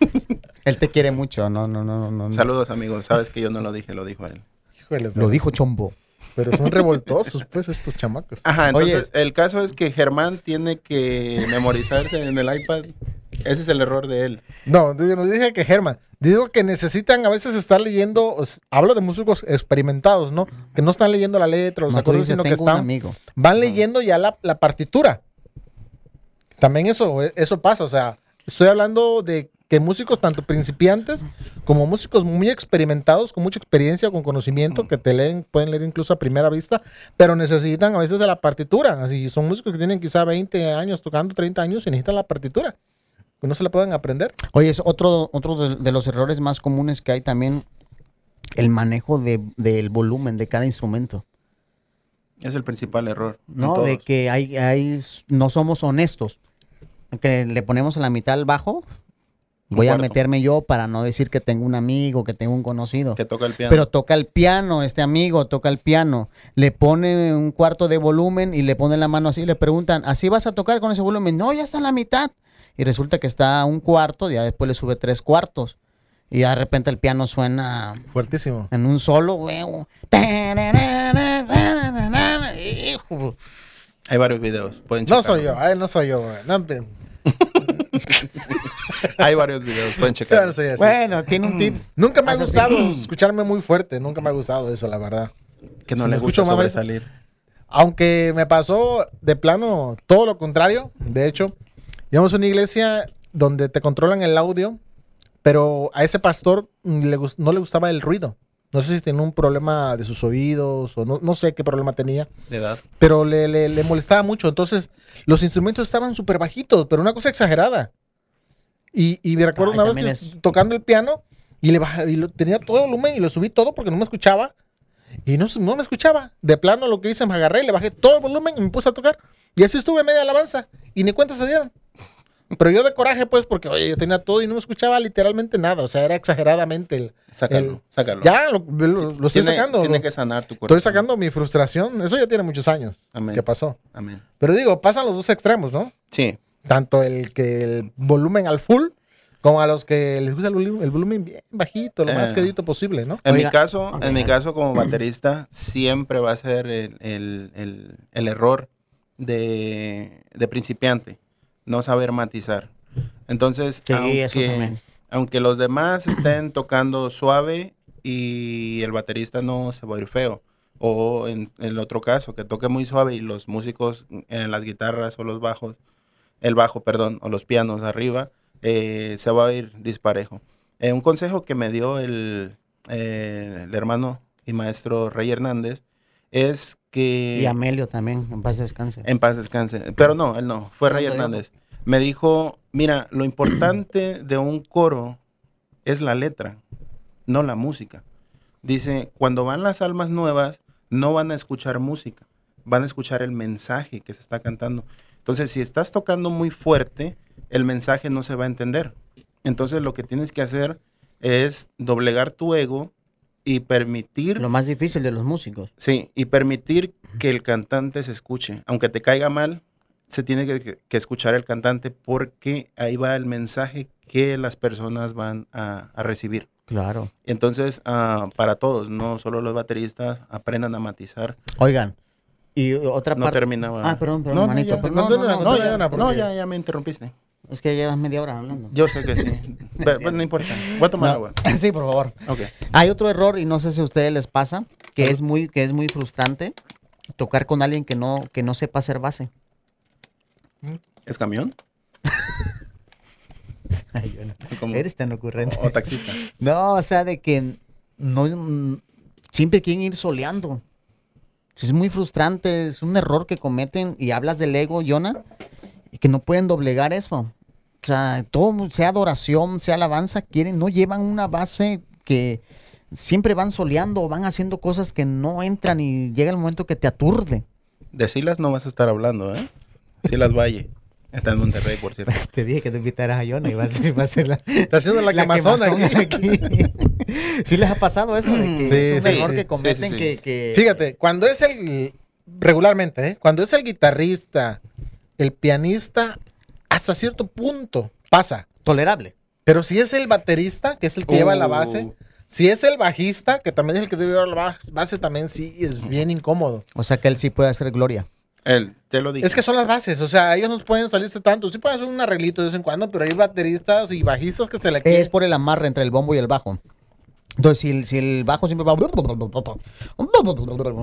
Él te quiere mucho, no, no, no, no. no. Saludos, amigos. Sabes que yo no lo dije, lo dijo él. Híjole, Lo dijo Chombo. pero son revoltosos, pues, estos chamacos. Ajá, Oye. entonces el caso es que Germán tiene que memorizarse en el iPad. Ese es el error de él. No, yo no dije que Germán. Digo que necesitan a veces estar leyendo, os- hablo de músicos experimentados, ¿no? Que no están leyendo la letra, los acordes, sino que están, amigo. van leyendo ya la, la partitura. También eso, eh, eso pasa, o sea, estoy hablando de que músicos tanto principiantes como músicos muy experimentados, con mucha experiencia, con conocimiento, que te leen, pueden leer incluso a primera vista, pero necesitan a veces de la partitura. Así son músicos que tienen quizá 20 años tocando, 30 años y necesitan la partitura. Que no se la pueden aprender. Oye, es otro, otro de, de los errores más comunes que hay también el manejo de- del volumen de cada instrumento. Es el principal error. No, de que hay, hay, no somos honestos. Que le ponemos a la mitad al bajo. Voy a meterme yo para no decir que tengo un amigo, que tengo un conocido. Que toca el piano. Pero toca el piano, este amigo toca el piano, le pone un cuarto de volumen y le pone la mano así, le preguntan, ¿así vas a tocar con ese volumen? No, ya está en la mitad. Y resulta que está a un cuarto, ya después le sube tres cuartos. Y de repente el piano suena Fuertísimo. en un solo, güey. Hijo. Hay varios videos. Pueden No soy yo, ay, no soy yo. güey. No, Hay varios videos. Pueden checar. así. Bueno, tiene un tip. Nunca me ha así. gustado escucharme muy fuerte, nunca me ha gustado eso, la verdad. Que no Si le gusta escucho más, sobresalir. Aunque me pasó de plano todo lo contrario, de hecho, a una iglesia donde te controlan el audio, pero a ese pastor le no le gustaba el ruido. No sé si tenía un problema de sus oídos o no, no sé qué problema tenía, De edad. pero le, le- le molestaba mucho. Entonces, los instrumentos estaban súper bajitos, pero una cosa exagerada. Y, y me recuerdo una vez que es- tocando el piano y le baja- y lo- tenía todo el volumen y lo subí todo porque no me escuchaba. Y no, no me escuchaba. De plano lo que hice, me agarré, le bajé todo el volumen y me puse a tocar. Y así estuve media alabanza. Y ni cuenta se dieron. Pero yo de coraje, pues, porque oye, yo tenía todo y no me escuchaba literalmente nada. O sea, era exageradamente el. Sácalo. el- sácalo. ya, lo, lo- lo estoy Tiene- sacando. Tiene lo- que sanar tu cuerpo. estoy sacando mi frustración. Eso ya tiene muchos años Amén. que pasó. Amén. Pero digo, pasan los dos extremos, ¿no? Sí. Tanto el que el volumen al full, como a los que les gusta el volumen, el volumen bien bajito, lo más Eh. quedito posible, ¿no? En Oiga. mi caso, en mi caso como baterista, siempre va a ser el, el- el- el error de, de principiante, no saber matizar. Entonces, Sí, aunque, los demás estén tocando suave y el baterista no se va a ir feo, o en, en el otro caso, que toque muy suave y los músicos en las guitarras o los bajos, el bajo, perdón, o los pianos arriba, eh, se va a ir disparejo. Eh, un consejo que me dio el, eh, el hermano y maestro Rey Hernández es que... Y Amelio también, en paz descanse. En paz descanse. Pero no, él no, fue Rey. Hernández. Me dijo, mira, lo importante de un coro es la letra, no la música. Dice, cuando van las almas nuevas, no van a escuchar música, van a escuchar el mensaje que se está cantando. Entonces, si estás tocando muy fuerte, el mensaje no se va a entender. Entonces, lo que tienes que hacer es doblegar tu ego y permitir Lo más difícil de los músicos. Sí, y permitir que el cantante se escuche. Aunque te caiga mal, se tiene que, que- escuchar el cantante porque ahí va el mensaje que las personas van a, a recibir. Claro. Entonces, ah, para todos, no solo los bateristas, aprendan a matizar. Oigan, y otra No parte. terminaba. Ah, perdón, perdón, No, no, manito. ya. No, no, Continúa, no, No, ya, no, ya, ya me interrumpiste. Es que llevas media hora hablando. Yo sé que sí. Pero, no importa. Voy a tomar No. agua. Sí, por favor. Ok. Hay otro error y no sé si a ustedes les pasa, que es muy, que es muy frustrante tocar con alguien que no, que no sepa hacer base. ¿Es camión? Ay, no. Eres tan ocurrente. ¿O taxista? No, o sea, de que no siempre quieren ir soleando. Es muy frustrante, es un error que cometen y hablas del ego, Jonah, y que no pueden doblegar eso. O sea, todo, sea adoración, sea alabanza, quieren, no llevan una base que siempre van soleando, van haciendo cosas que no entran y llega el momento que te aturde. De Silas no vas a estar hablando, ¿eh? Silas Valle. Está en Monterrey, por cierto. Te dije que te invitaras a Jonah y va a ser, va a ser la, Está haciendo la, quemazón aquí. aquí. ¿Sí les ha pasado eso? De que Sí, es un sí, error sí, que cometen sí, sí. que, que- Fíjate, cuando es el regularmente, ¿eh? cuando es el guitarrista, el pianista, hasta cierto punto pasa. Tolerable. Pero si es el baterista, que es el que lleva la base, Uh. si es el bajista, que también es el que debe llevar la ba- base, también sí es bien incómodo. O sea que él sí puede hacer gloria. Él, te lo dije. Es que son las bases, o sea, ellos no pueden salirse tanto. Sí pueden hacer un arreglito de vez en cuando, pero hay bateristas y bajistas que se le Es quieren. por el amarre entre el bombo y el bajo. Entonces, si el, si el bajo siempre va...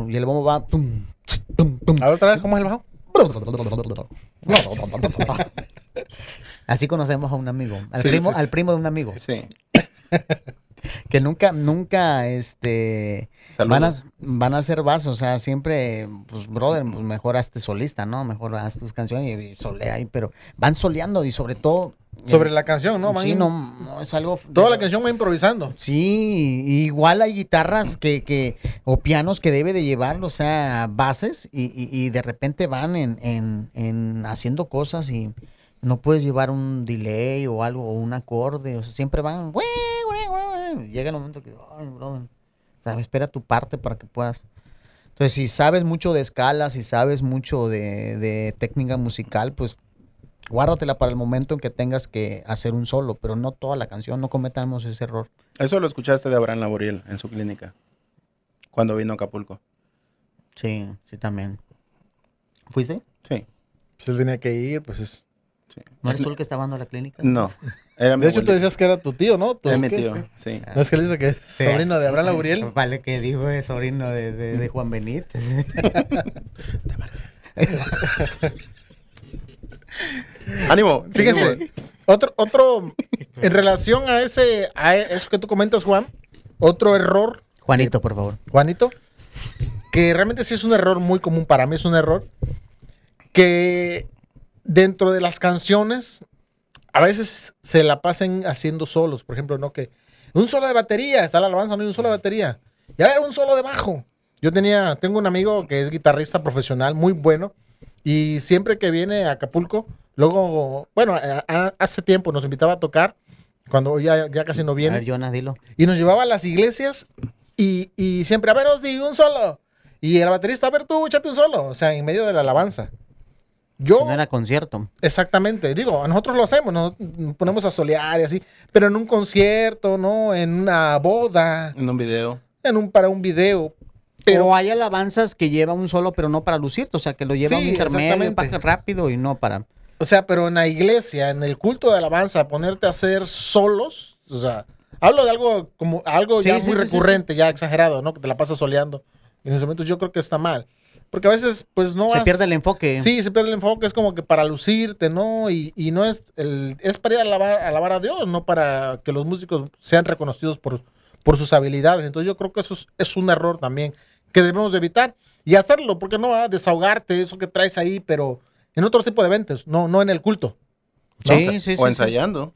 Y el bombo va... A ver, otra vez, ¿cómo es el bajo? Así conocemos a un amigo, al, Sí, primo, sí, sí. al primo de un amigo, Sí. que nunca, nunca, este, van a, van a hacer vasos, o sea, siempre, pues, brother, pues mejor hazte solista, ¿no? Mejor haz tus canciones y, y solea ahí, pero van soleando y sobre todo... Sobre la canción, ¿no? Van Sí, no, no, es algo... Toda la canción va improvisando. Sí, igual hay guitarras que, que, o pianos que debe de llevar, o sea, bases y, y- y de repente van en, en, en haciendo cosas y no puedes llevar un delay o algo, o un acorde, o sea, siempre van, "Güey, güey, güey". llega el momento que, ay, brother, o sea, espera tu parte para que puedas. Entonces, si sabes mucho de escalas, si sabes mucho de, de técnica musical, pues guárdatela para el momento en que tengas que hacer un solo, pero no toda la canción, no cometamos ese error. Eso lo escuchaste de Abraham Laboriel en su clínica. Cuando vino a Acapulco. Sí, sí, también. ¿Fuiste? Sí. Si él tenía que ir, pues es. sí. ¿No eres tú el que estaba dando la clínica? No. Era De hecho, tú decías que era tu tío, ¿no? ¿Tu mi qué? tío. No es que él dice que es Sí. sobrino de Abraham Laburiel. Vale, que dijo es sobrino de, de- de Juan Benítez. ¡Ánimo! Fíjense, otro, otro, en relación a ese, a eso que tú comentas, Juan, otro error, Juanito, por favor. Juanito, que realmente sí es un error muy común para mí, es un error que dentro de las canciones a veces se la pasen haciendo solos, por ejemplo, no que un solo de batería, está la alabanza, no hay un solo de batería, y a ver, un solo de bajo. Yo tenía, tengo un amigo que es guitarrista profesional, muy bueno, y siempre que viene a Acapulco, luego, bueno, a- a- hace tiempo nos invitaba a tocar, cuando ya, ya casi no A viene, ver, Jonas, dilo. y nos llevaba a las iglesias y, y siempre, a ver, Osdi, un solo. Y el baterista, a ver tú, échate un solo. O sea, en medio de la alabanza. Yo, Si no era concierto. exactamente, digo, nosotros lo hacemos, nos nos ponemos a solear y así, pero en un concierto, ¿no? En una boda, En un video. en un, para un video. Pero o hay alabanzas que lleva un solo, pero no para lucirte. O sea, que lo lleva Sí, un intermedio para rápido y no para. O sea, pero en la iglesia, en el culto de alabanza, ponerte a hacer solos, o sea, hablo de algo como algo Sí, ya sí, muy sí, sí, recurrente, ya exagerado, ¿no? Que te la pasas soleando. En esos momentos yo creo que está mal. Porque a veces, pues no Se has- pierde el enfoque. Sí, se pierde el enfoque, es como que para lucirte, ¿no? Y, y no es, el, es para ir a alabar, a alabar a Dios, no para que los músicos sean reconocidos por, por sus habilidades. Entonces yo creo que eso es, es un error también que debemos de evitar y hacerlo, porque no va a desahogarte eso que traes ahí, pero en otro tipo de eventos, no, no en el culto. ¿no? Sí, O sea, sí, sí, O sí. ensayando.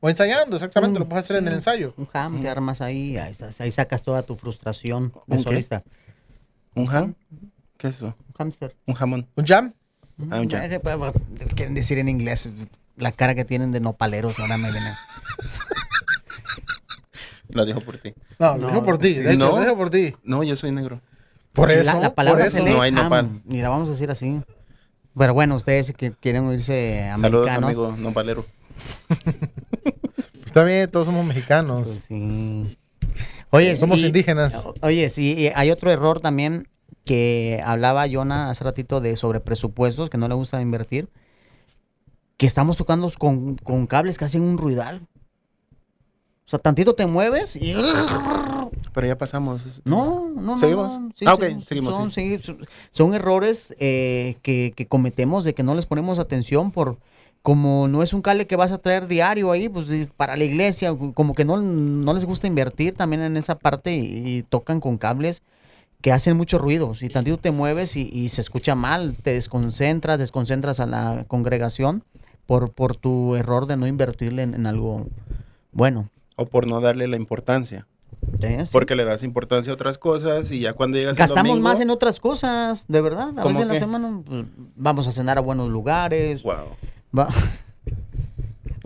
O ensayando, exactamente, Mm, lo puedes hacer en sí. el ensayo. Un ham que armas ahí, ahí, ahí sacas toda tu frustración de solista. ¿Un ham? ¿Qué es eso? Un hámster. Un jamón. Un jam. Ah, un jam. Eh, Quieren decir en inglés la cara que tienen de nopaleros ahora me viene. Lo dijo por ti. No, lo No, digo por ti, de hecho, no. lo digo por ti. No, yo soy negro. Por eso, la, la palabra por se eso. lee No hay nopal. y la vamos a decir así. Pero bueno, ustedes que quieren oírse Saludos, americanos. amigo nopalero. Está bien, todos somos mexicanos. Pues sí. Oye, Somos indígenas. Oye, sí, y hay otro error también que hablaba Jonah hace ratito de sobre presupuestos, que no le gusta invertir, que estamos tocando con, con cables que hacen un ruidal. O sea, tantito te mueves y... Pero ya pasamos. No, no, no. ¿Seguimos? no, Ah, ok, seguimos, Son, sí. errores eh, que, que cometemos de que no les ponemos atención por... Como no es un cable que vas a traer diario ahí, pues para la iglesia, como que no, no les gusta invertir también en esa parte y, y tocan con cables que hacen mucho ruido. Si tantito te mueves y, y se escucha mal, te desconcentras, desconcentras a la congregación por, por tu error de no invertirle en, en algo bueno. O por no darle la importancia. Porque le das importancia a otras cosas y ya cuando llegas el Gastamos domingo, más en otras cosas, de verdad. A ¿Cómo veces en la semana pues, vamos a cenar a buenos lugares. Wow. va-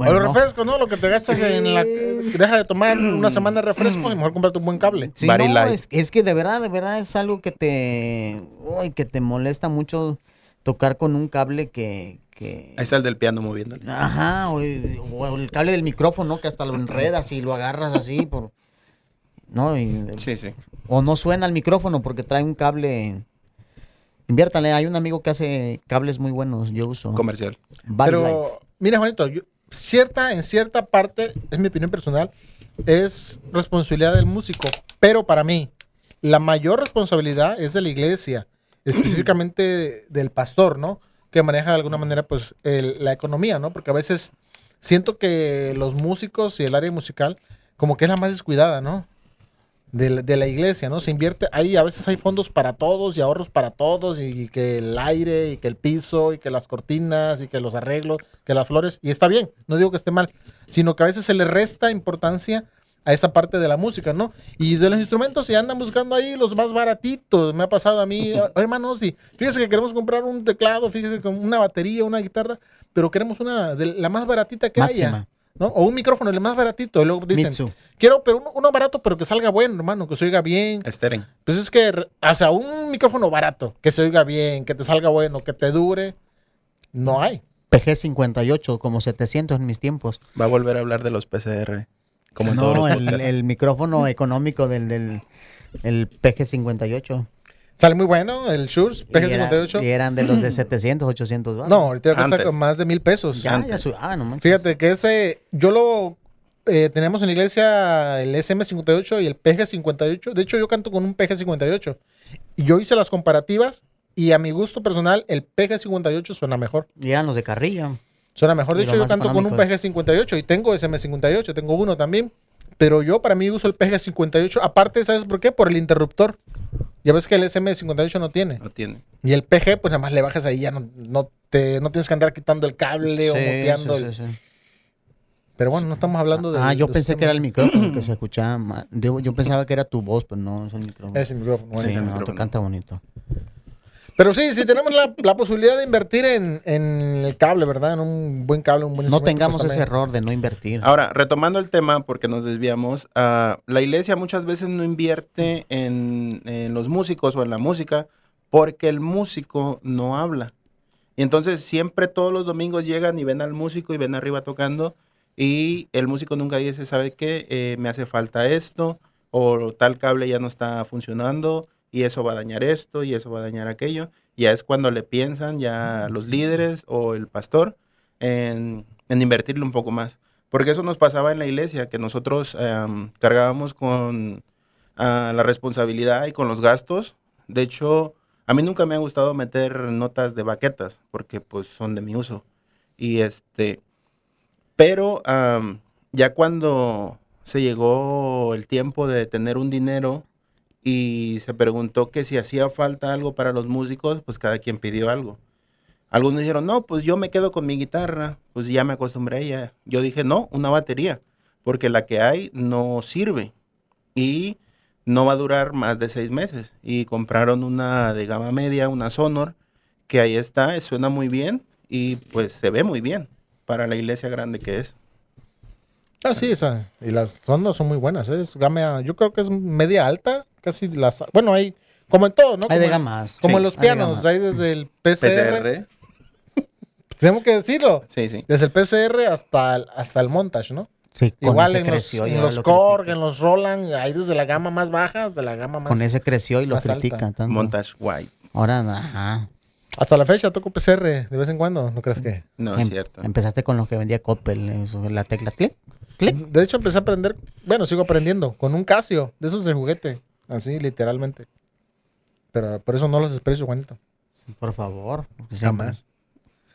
o los no. refrescos, ¿no? Lo que te gastas en la... Deja de tomar una semana de refresco y mejor comprarte un buen cable. Sí, no, es, es que de verdad, de verdad es algo que te, uy, que te molesta mucho tocar con un cable que, que Ahí está el del piano moviéndole. ajá, o, o el cable del micrófono que hasta lo enredas y lo agarras así por, no, y- Sí, sí. o no suena el micrófono porque trae un cable. Inviértale, hay un amigo que hace cables muy buenos, yo uso. Comercial. Light. Pero, mira, Juanito, yo- cierta, en cierta parte, es mi opinión personal, es responsabilidad del músico. Pero para mí, la mayor responsabilidad es de la iglesia, específicamente del pastor, ¿no? Que maneja de alguna manera, pues, el- la economía, ¿no? Porque a veces siento que los músicos y el área musical, como que es la más descuidada, ¿no? De, la- de la iglesia, ¿no? Se invierte, ahí a veces hay fondos para todos y ahorros para todos y, que el aire y que el piso y que las cortinas y que los arreglos, que las flores, y está bien, no digo que esté mal, sino que a veces se le resta importancia a esa parte de la música, ¿no? Y de los instrumentos se andan buscando ahí los más baratitos, me ha pasado a mí, "Oh, hermanos, y fíjese que queremos comprar un teclado, fíjese con una batería, una guitarra, pero queremos una de la más baratita que haya, Máxima. ¿No? O un micrófono, el más baratito, y luego dicen, Mitsu. quiero, pero uno, uno barato, pero que salga bueno, hermano, que se oiga bien, Steren. pues es que, o sea, un micrófono barato, que se oiga bien, que te salga bueno, que te dure, no hay. PG58, como 700 en mis tiempos. Va a volver a hablar de los PCR. Como no, todos los el, el micrófono económico del, del el PG58. Sale muy bueno el Shure Y era- PG58. Y eran de los de 700, 800 dólares. No, ahorita cuesta con más de mil pesos. ya, ya Ah, no manches. Fíjate que ese, yo lo eh, tenemos en la iglesia el SM58 y el PG58. De hecho, yo canto con un PG58. Y yo hice las comparativas y a mi gusto personal, el PG58 suena mejor. Y eran los de Carrillo. Suena mejor. De Y hecho, yo canto con un económico. PG58 y tengo SM58, tengo uno también. Pero yo para mí uso el PG58. Aparte, ¿sabes por qué? Por el interruptor. Ya ves que el SM58 no tiene. No tiene. Y el PG, pues nada más le bajas ahí, ya no, no, te, no tienes que andar quitando el cable o muteando. sí, el- sí, sí. Pero bueno, no estamos hablando de. Ah, yo pensé que era el micrófono que se escuchaba mal. Yo pensaba que era tu voz, pero no, es el micrófono. Es el micrófono. bueno. sí, es el no, micrófono. canta bonito. Pero sí, sí tenemos la, la posibilidad de invertir en, en el cable, ¿verdad? En un buen cable, un buen No tengamos pues, ese error de no invertir. Ahora, retomando el tema, porque nos desviamos, ah, la iglesia muchas veces no invierte en, en los músicos o en la música porque el músico no habla. Y entonces siempre todos los domingos llegan y ven al músico y ven arriba tocando y el músico nunca dice, ¿sabe qué? Eh, me hace falta esto o tal cable ya no está funcionando y eso va a dañar esto y eso va a dañar aquello. Ya es cuando le piensan ya los líderes o el pastor en, en invertirle un poco más. Porque eso nos pasaba en la iglesia, que nosotros cargábamos con ah, la responsabilidad y con los gastos. De hecho, a mí nunca me ha gustado meter notas de baquetas, porque pues son de mi uso. Y este, pero ya cuando se llegó el tiempo de tener un dinero y se preguntó que si hacía falta algo para los músicos, pues cada quien pidió algo. Algunos dijeron, no, pues yo me quedo con mi guitarra, pues ya me acostumbré a ella. Yo dije, no, una batería, porque la que hay no sirve y no va a durar más de seis meses. Y compraron una de gama media, una Sonor, que ahí está, suena muy bien y pues se ve muy bien para la iglesia grande que es. Ah, sí, esa. Y las ondas son muy buenas. ¿eh? Es gama, yo creo que es media alta. Casi las. Bueno, hay. Como en todo, ¿no? Hay de Como en- gamas. Como Sí, en los pianos. Hay desde el PCR. Tenemos que decirlo. Sí, sí. Desde el PCR hasta el, hasta el montage, ¿no? Sí, con Igual ese en los, creció en los lo Korg, critica. en los Roland, hay desde la gama más baja hasta la gama más. Con ese creció y lo critica tanto. Montage white. Ahora, ajá. Hasta la fecha toco PCR de vez en cuando, ¿no crees que? No, Em- es cierto. Empezaste con lo que vendía Coppel, eso, la tecla clic, clic. De hecho, empecé a aprender, bueno, sigo aprendiendo, con un Casio, de esos de juguete, así, literalmente. Pero por eso no los desprecio, Juanito. Por favor. Jamás.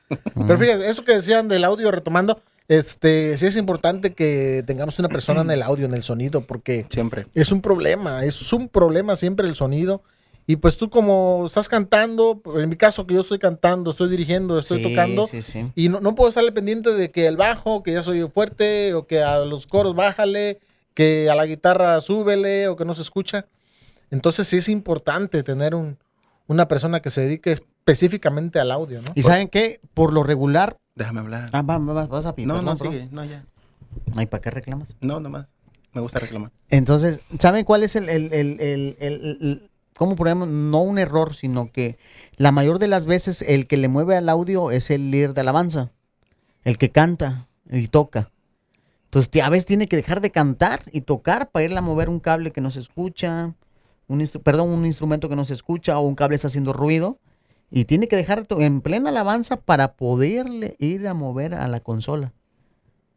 Pero fíjate, eso que decían del audio, retomando, este, sí es importante que tengamos una persona en el audio, en el sonido, porque Siempre. es un problema, es un problema siempre el sonido. Y pues tú como estás cantando, en mi caso que yo estoy cantando, estoy dirigiendo, estoy Sí, tocando, Sí, sí. y no, no puedo estarle pendiente de que el bajo, que ya soy fuerte, o que a los coros bájale, que a la guitarra súbele, o que no se escucha. Entonces sí es importante tener un, una persona que se dedique específicamente al audio, ¿no? ¿Y saben qué? Por lo regular... Déjame hablar. Ah, va, va, va, vas a pi- no, no, sigue. No, ya. Ay, ¿para qué reclamas? No, nomás. Me gusta reclamar. Entonces, ¿saben cuál es el, el, el, el, el- el- cómo podemos, no un error, sino que la mayor de las veces el que le mueve al audio es el líder de alabanza, el que canta y toca. Entonces, a veces tiene que dejar de cantar y tocar para irle a mover un cable que no se escucha, un perdón, un instrumento que no se escucha o un cable está haciendo ruido. Y tiene que dejar en plena alabanza para poderle ir a mover a la consola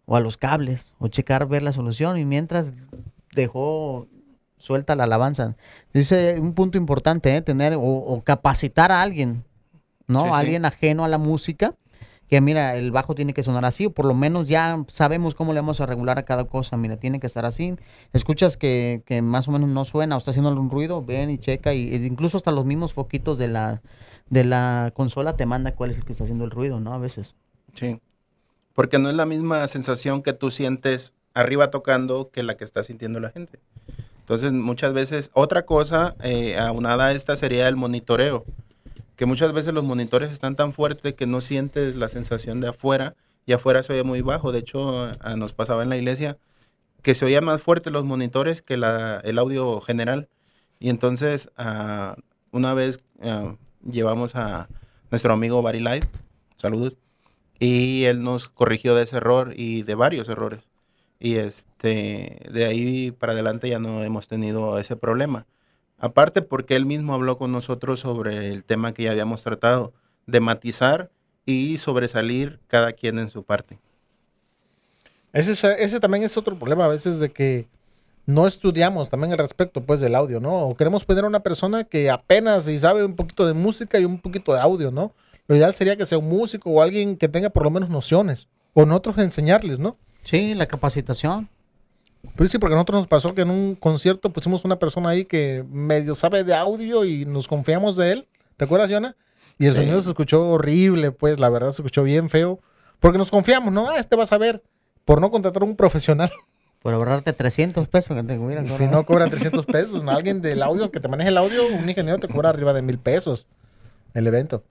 o a los cables o checar ver la solución y mientras dejó suelta la alabanza. Dice un punto importante, ¿eh? tener o, o capacitar a alguien, ¿no? Sí, sí. Alguien ajeno a la música, que mira, el bajo tiene que sonar así, o por lo menos ya sabemos cómo le vamos a regular a cada cosa, mira, tiene que estar así. Escuchas que, que más o menos no suena o está haciendo algún ruido, ven y checa, y, e incluso hasta los mismos foquitos de la, de la consola te manda cuál es el que está haciendo el ruido, ¿no? A veces. Sí. Porque no es la misma sensación que tú sientes arriba tocando que la que está sintiendo la gente. Entonces, muchas veces, otra cosa eh, aunada a esta sería el monitoreo. Que muchas veces los monitores están tan fuertes que no sientes la sensación de afuera y afuera se oye muy bajo. De hecho, nos pasaba en la iglesia que se oían más fuertes los monitores que la- el audio general. Y entonces, una vez llevamos a nuestro amigo Barry Live, saludos, y él nos corrigió de ese error y de varios errores. Y este, de ahí para adelante ya no hemos tenido ese problema. Aparte porque él mismo habló con nosotros sobre el tema que ya habíamos tratado, de matizar y sobresalir cada quien en su parte. Ese, es- ese también es otro problema a veces de que no estudiamos también al respecto pues del audio, ¿no? O queremos poner a una persona que apenas y sabe un poquito de música y un poquito de audio, ¿no? Lo ideal sería que sea un músico o alguien que tenga por lo menos nociones. O nosotros enseñarles, ¿no? Sí, la capacitación. Pero sí, porque a nosotros nos pasó que en un concierto pusimos una persona ahí que medio sabe de audio y nos confiamos de él. ¿Te acuerdas, Yona? Y el Sí. sonido se escuchó horrible, pues la verdad se escuchó bien feo. Porque nos confiamos, ¿no? Ah, este va a saber. Por no contratar a un profesional. Por ahorrarte 300 pesos que te hubieran Si no cobran 300 pesos, ¿no? Alguien del audio que te maneje el audio, un ingeniero te cobra arriba de mil pesos el evento.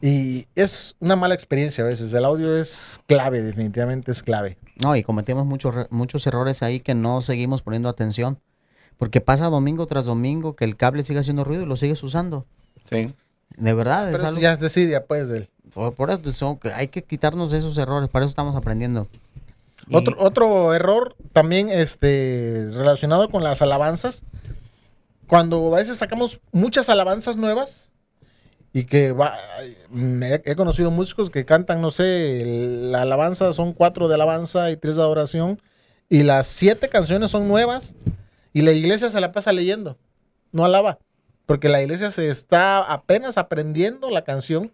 Y es una mala experiencia a veces. El audio es clave, definitivamente es clave. No, y cometemos muchos muchos errores ahí que no seguimos poniendo atención. Porque pasa domingo tras domingo que el cable sigue haciendo ruido y lo sigues usando. Sí. De verdad, Pero algo- ya es desidia, pues, del... por, por eso son hay que quitarnos de esos errores, para eso estamos aprendiendo. Y- Otro, otro error también este, relacionado con las alabanzas. Cuando a veces sacamos muchas alabanzas nuevas y que va, he, conocido músicos que cantan, no sé, la alabanza son cuatro de alabanza y tres de adoración y las siete canciones son nuevas y la iglesia se la pasa leyendo, no alaba, porque la iglesia se está apenas aprendiendo la canción.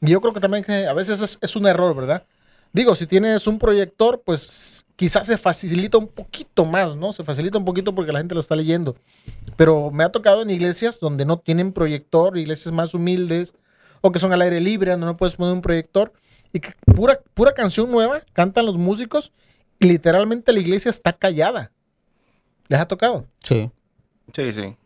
Y yo creo que también que a veces es, es un error, ¿verdad? Digo, si tienes un proyector, pues quizás se facilita un poquito más, ¿no? Se facilita un poquito porque la gente lo está leyendo. Pero me ha tocado en iglesias donde no tienen proyector, iglesias más humildes, o que son al aire libre, donde no puedes poner un proyector, y que pura, pura canción nueva cantan los músicos, y literalmente la iglesia está callada. ¿Les ha tocado? Sí. Sí, sí.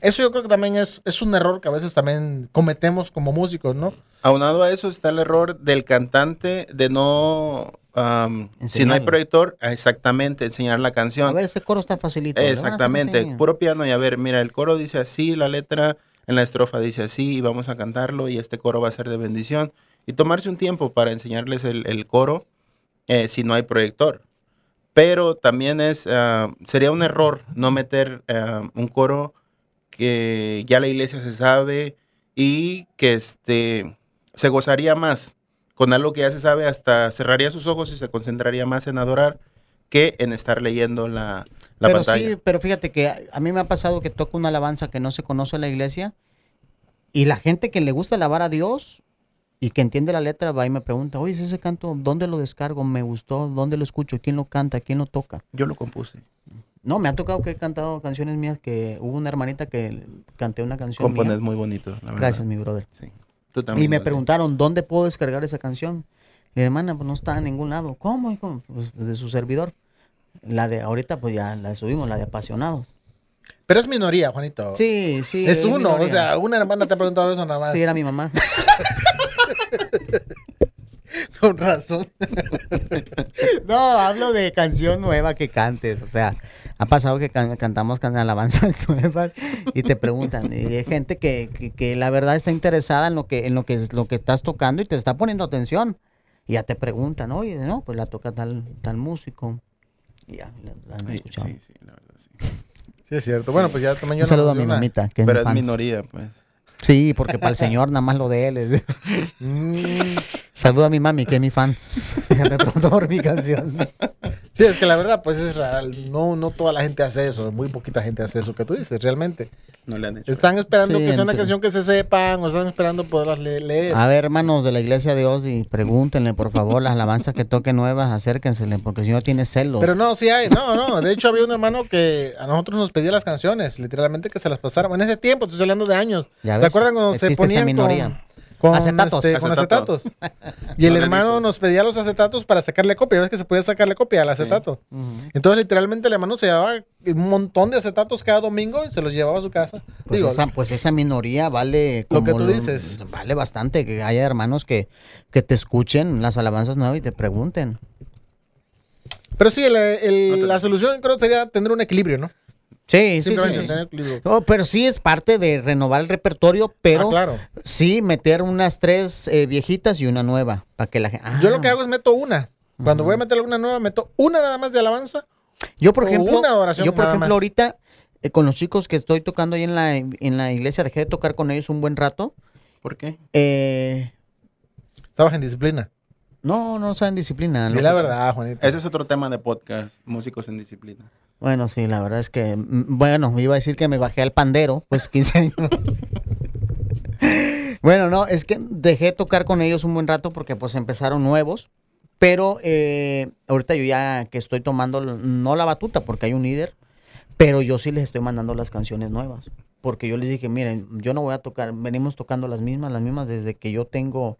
Eso yo creo que también es, es un error que a veces también cometemos como músicos, ¿no? Aunado a eso está el error del cantante de no, am, si no hay proyector, ah, exactamente, enseñar la A canción. ver, este coro está facilito. a hacer Exactamente, así. puro piano y a ver, mira, el coro dice así, la letra en la estrofa dice así y vamos a cantarlo y este coro va a ser de bendición. Y tomarse un tiempo para enseñarles el, el coro eh, si no hay proyector. Pero también es, ah, sería un error no meter ah, un coro que ya la iglesia se sabe y que este, se gozaría más con algo que ya se sabe, hasta cerraría sus ojos y se concentraría más en adorar que en estar leyendo la, la pero pantalla. sí, pero fíjate que a, a mí me ha pasado que toco una alabanza que no se conoce en la iglesia y la gente que le gusta alabar a Dios y que entiende la letra va y me pregunta, oye, ese canto, ¿dónde lo descargo? Me gustó, ¿dónde lo escucho? ¿Quién lo canta? ¿Quién lo toca? Yo lo compuse. No, me ha tocado que he cantado canciones mías que hubo una hermanita que canté una canción Compones mía. muy bonito, la verdad. Gracias, mi brother. Sí. Tú también. Y me preguntaron, ¿dónde puedo descargar esa canción? Y hermana, pues no está en ningún lado. ¿Cómo? hijo? Pues de su servidor. La de ahorita, pues ya la subimos, la de apasionados. Pero es minoría, Juanito. Sí, sí. es uno, minoría. o sea, una hermana te ha preguntado eso nada más. Sí, era mi mamá. Con razón. No, hablo de canción nueva que cantes. O sea, ha pasado que can- cantamos can- alabanzas nuevas y te preguntan. Y hay gente que, que- que la verdad está interesada en lo que, en lo que es lo que estás tocando y te está poniendo atención. Y ya te preguntan, oye, no, pues la toca tal, tal músico. Y ya, la, la han Sí, escuchado. sí, sí, la verdad, sí. Sí, es cierto. Bueno, pues ya también yo Un saludo a nos mi una- mamita, que es Pero mi es minoría, pues. Sí, porque para el señor nada más lo de él. es- Mm, Saludo a mi mami, que es mi fan. Ella me preguntó por mi canción. Sí, es que la verdad, pues es real. No, no toda la gente hace eso. Muy poquita gente hace eso que tú dices, realmente. No le han hecho. Están esperando Sí, que sea una canción que se sepan o están esperando poderlas le- leer. A ver, hermanos de la iglesia de Dios, y pregúntenle, por favor, las alabanzas que toquen nuevas, acérquensele, porque si no tiene celos. Pero no, sí hay. No, no. De hecho, había un hermano que a nosotros nos pedía las canciones. Literalmente que se las pasáramos. En ese tiempo, estoy hablando de años. Ya ¿Se ves, acuerdan cuando se existe esa ponían minoría. con, con Acetatos. este, con Acetato. acetatos? Y el hermano nos pedía los acetatos para sacarle copia. ¿Ves que se podía sacarle copia al acetato? Entonces, literalmente, el hermano se llevaba un montón de acetatos cada domingo y se los llevaba a su casa. Pues, Digo, esa, pues esa minoría vale Lo que como tú dices. Vale bastante que haya hermanos que, que te escuchen las alabanzas nuevas y te pregunten. Pero sí, el- el- No te- la solución creo sería tener un equilibrio, ¿no? Sí, sí, sí. Oh, pero sí es parte de renovar el repertorio, pero Ah, claro. sí meter unas tres eh, viejitas y una nueva para que la gente. Yo lo que hago es meto una. Cuando voy a meter alguna nueva, meto una nada más de alabanza. Yo, por o ejemplo, una adoración yo, por nada ejemplo, más. ahorita eh, con los chicos que estoy tocando ahí en la, en la iglesia, dejé de tocar con ellos un buen rato. ¿Por qué? Eh, Estabas en disciplina. no, no saben disciplina. Di los- la verdad, Juanito. Ese es otro tema de podcast, músicos en disciplina. Bueno, sí, la verdad es que, mm, bueno, me iba a decir que me bajé al pandero, pues 15 años. bueno, no, es que dejé de tocar con ellos un buen rato porque pues empezaron nuevos, pero eh, ahorita yo ya que estoy tomando, no la batuta porque hay un líder, pero yo sí les estoy mandando las canciones nuevas. Porque yo les dije, miren, yo no voy a tocar, venimos tocando las mismas, las mismas desde que yo tengo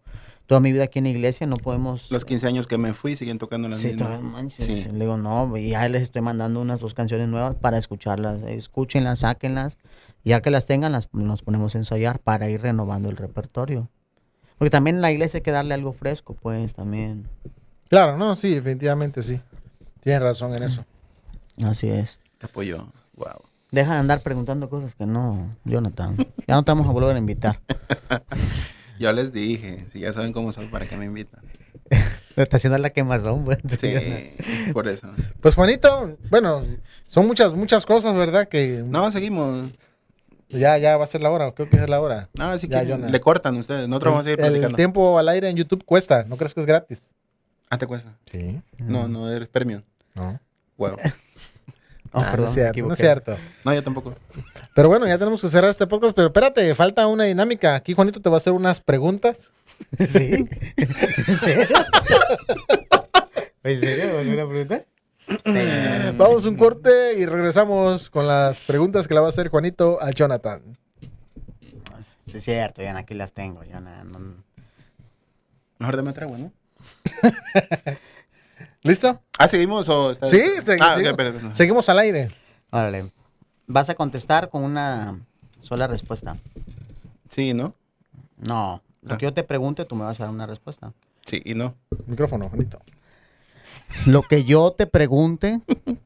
toda mi vida aquí en la iglesia, no podemos... Los 15 años que me fui siguen tocando las Sí, mismas. manches. Sí. Le digo, no, y ya les estoy mandando unas dos canciones nuevas para escucharlas. Escúchenlas, sáquenlas. Ya que las tengan, las nos ponemos a ensayar para ir renovando el repertorio. Porque también en la iglesia hay que darle algo fresco, pues, también. Claro, no, sí, definitivamente sí. Tienes razón en eso. Así es. Te apoyo. Wow. Deja de andar preguntando cosas que no, Jonathan. Ya no te vamos a volver a invitar. Yo les dije, si ya saben cómo soy, ¿para qué me invitan? Está haciendo la quemazón, pues. Sí, por eso. Pues Juanito, bueno, son muchas, muchas cosas, ¿verdad? Que No, seguimos. ya, ya va a ser la hora, creo que es la hora. No, así Ya, que Jonah. le cortan ustedes. Nosotros vamos a seguir el, el platicando. tiempo al aire en YouTube cuesta, ¿no crees que es gratis? Ah, te cuesta. Sí. No, no, eres premium. No, Wow. Oh, Ah, perdón, no me es cierto, no es cierto. No, yo tampoco. Pero bueno, ya tenemos que cerrar este podcast, pero espérate, falta una dinámica. Aquí Juanito te va a hacer unas preguntas. ¿Sí? ¿En serio? ¿En serio? ¿Alguna pregunta? Vamos a un corte y regresamos con las preguntas que le va a hacer Juanito a Jonathan. Sí, es cierto, ya aquí las tengo. Ya no- no- Mejor dame otra, ¿no? ¿Listo? Ah, ¿seguimos o está- Sí, segui- Ah, seguimos. Seguimos al aire. Órale. Vas a contestar con una sola respuesta. Sí, ¿no? No. Lo Ah. que yo te pregunte, tú me vas a dar una respuesta. Sí y no. Micrófono, Juanito. Lo que yo te pregunte,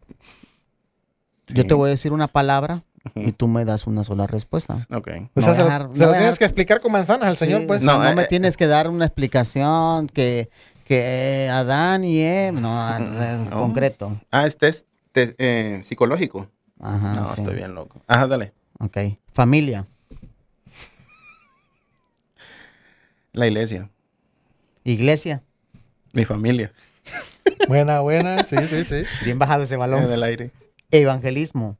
yo te voy a decir una palabra y tú me das una sola respuesta. Ok. O No sea, se, lo- dejar- se no lo voy a tienes que explicar con manzanas al señor, Sí, pues. no, No, me eh, tienes que dar una explicación que, que Adán y Eva, no, en No. concreto. Ah, este es te- eh, psicológico. Ajá, no, sí. estoy bien loco. Ajá, dale. Ok. Familia, La iglesia. iglesia. Mi familia. Buena, buena. Sí, sí, sí. Bien bajado ese En balón. el aire. Evangelismo.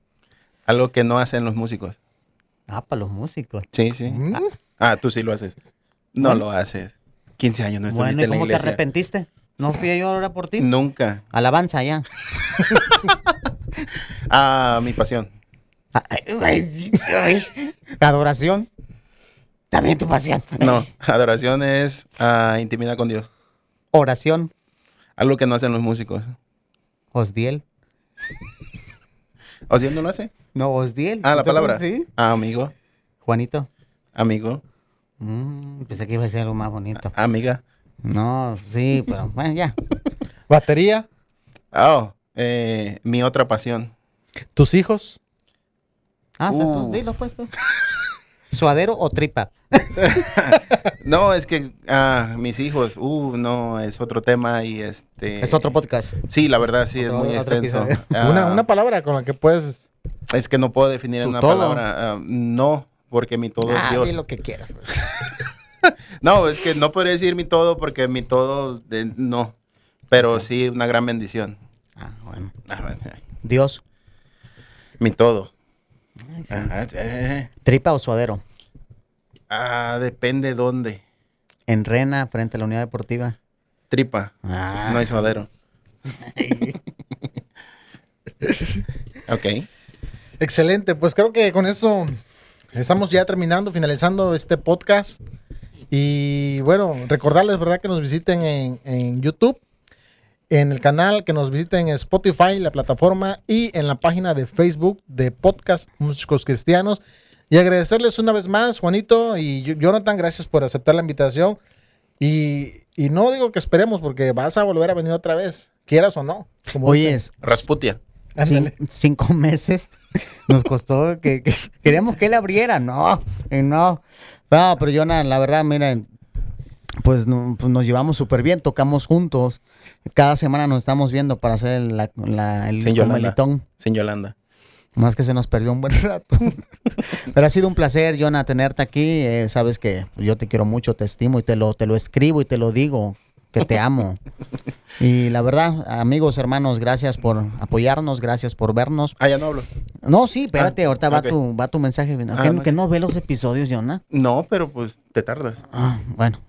Algo que no hacen los músicos. Ah, para los músicos. Sí, sí. Mm. Ah, tú sí lo haces. No Bueno. lo haces. 15 años no Bueno, estuviste ¿y en la cómo te arrepentiste? ¿No fui yo ahora por ti? Nunca. Alabanza ya. Ah, mi pasión. Adoración. También tu pasión. No, adoración es ah, intimidad con Dios. Oración. Algo que no hacen los músicos. Osdiel. ¿Osdiel no lo hace? No, Osdiel. Ah, la ¿Tú te palabra. Sí. Ah, amigo, Juanito. amigo, Mm, pensé que iba a ser algo más bonito. amiga. No, sí, pero bueno, ya. Batería, Oh, eh, mi otra pasión. tus hijos. Ah, o sea, tú, Uh. dilo pues tú. ¿Suadero o tripa? No, es que ah, mis hijos, uh, no, es otro tema y este... Es otro podcast. Sí, la verdad, sí, Otro- es muy extenso. Ah, Una, una palabra con la que puedes. Es que no puedo definir en una todo. palabra. ah, no, porque mi todo ah, es Dios. di lo que quieras. No, es que no podría decir mi todo porque mi todo, de- no. Pero sí, una gran bendición. Ah, bueno. Ah, bueno, Dios, Mi todo. Ajá, eh, tripa o suadero. ah, depende dónde. En Rena, frente a la unidad deportiva. Tripa, Ah, no hay suadero. ok. Excelente, pues creo que con esto estamos ya terminando, finalizando este podcast. Y bueno, recordarles, ¿verdad? Que nos visiten en, en YouTube, en el canal, que nos visiten en Spotify, la plataforma y en la página de Facebook de Podcast Músicos Cristianos. Y agradecerles una vez más, Juanito y Jonathan, gracias por aceptar la invitación. Y, y no digo que esperemos, porque vas a volver a venir otra vez, quieras o no. como Oye, Rasputia. Ándale. cinco meses nos costó que, que queríamos que él abriera. No, y no. No, pero Jonah, la verdad, miren, pues, no- pues nos llevamos súper bien, tocamos juntos. Cada semana nos estamos viendo para hacer el, la, la- el Sin Yolanda. comelitón. Sin Yolanda. Más que se nos perdió un buen rato. Pero ha sido un placer, Jonah, tenerte aquí. Eh, sabes que yo te quiero mucho, te estimo y te lo, te lo escribo y te lo digo, que te amo. Y la verdad, amigos, hermanos, gracias por apoyarnos, gracias por vernos. Ah, ya no hablo. No, sí, espérate, Ah, ahorita va, tu, va tu mensaje. Ah, ¿Que, no. que no ve los episodios, Jonah? No, pero pues te tardas. Ah, bueno,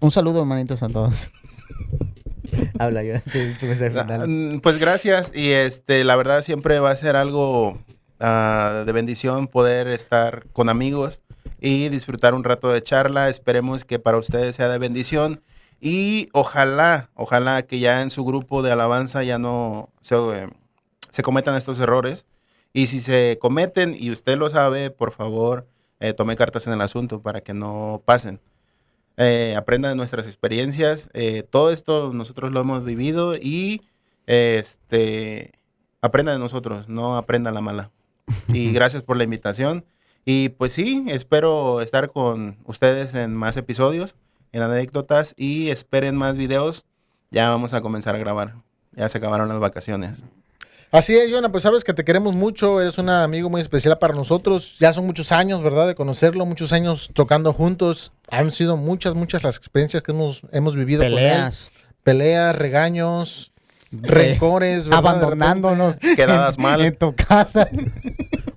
un saludo, hermanitos, a todos. Habla, tu, mensaje Ah, final. mm, Pues gracias y este la verdad siempre va a ser algo de bendición poder estar con amigos y disfrutar un rato de charla. Esperemos que para ustedes sea de bendición y ojalá, ojalá que ya en su grupo de alabanza ya no se, eh, se cometan estos errores y si se cometen y usted lo sabe, por favor, eh, tome cartas en el asunto para que no pasen. Eh, aprenda de nuestras experiencias. eh, todo esto nosotros lo hemos vivido y este aprenda de nosotros, no aprenda la mala. Y gracias por la invitación. Y pues sí, espero estar con ustedes en más episodios, en anécdotas y esperen más videos. Ya vamos a comenzar a grabar. Ya se acabaron las vacaciones. Así es, Jonah, pues sabes que te queremos mucho, eres un amigo muy especial para nosotros. Ya son muchos años, ¿verdad? De conocerlo, muchos años tocando juntos. Han sido muchas, muchas las experiencias que hemos, hemos vivido con él. Peleas. Peleas, regaños, rencores, Abandonándonos. Quedadas mal. En.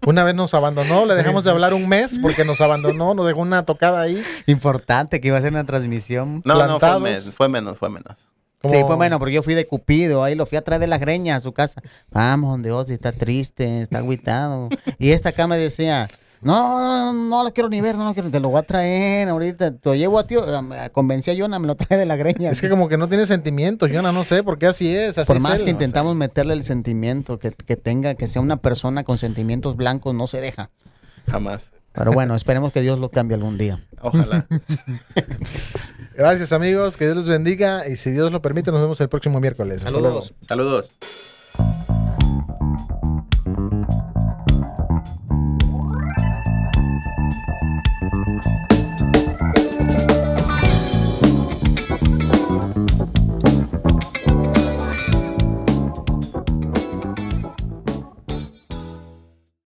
Una vez nos abandonó, le dejamos de hablar un mes porque nos abandonó, nos dejó una tocada ahí. Importante que iba a ser una transmisión. No, no, fue, menos, fue menos, fue menos. Sí, pues bueno, porque yo fui de Cupido, ahí lo fui a traer de la greña a su casa. Vamos, donde Ozzy está triste, está agüitado. Y esta acá me decía, no, no, no, no lo quiero ni ver, no lo quiero, te lo voy a traer ahorita. Te lo llevo a tío, convencí a Jonah, me lo trae de la greña. Es que como que no tiene sentimientos, Jonah, no sé por qué así es. Así Por es más él. que intentamos meterle el sentimiento, que, que tenga, que sea una persona con sentimientos blancos, no se deja. Jamás. Pero bueno, esperemos que Dios lo cambie algún día. Ojalá. Gracias amigos, que Dios los bendiga y si Dios lo permite nos vemos el próximo miércoles. Luego. Saludos.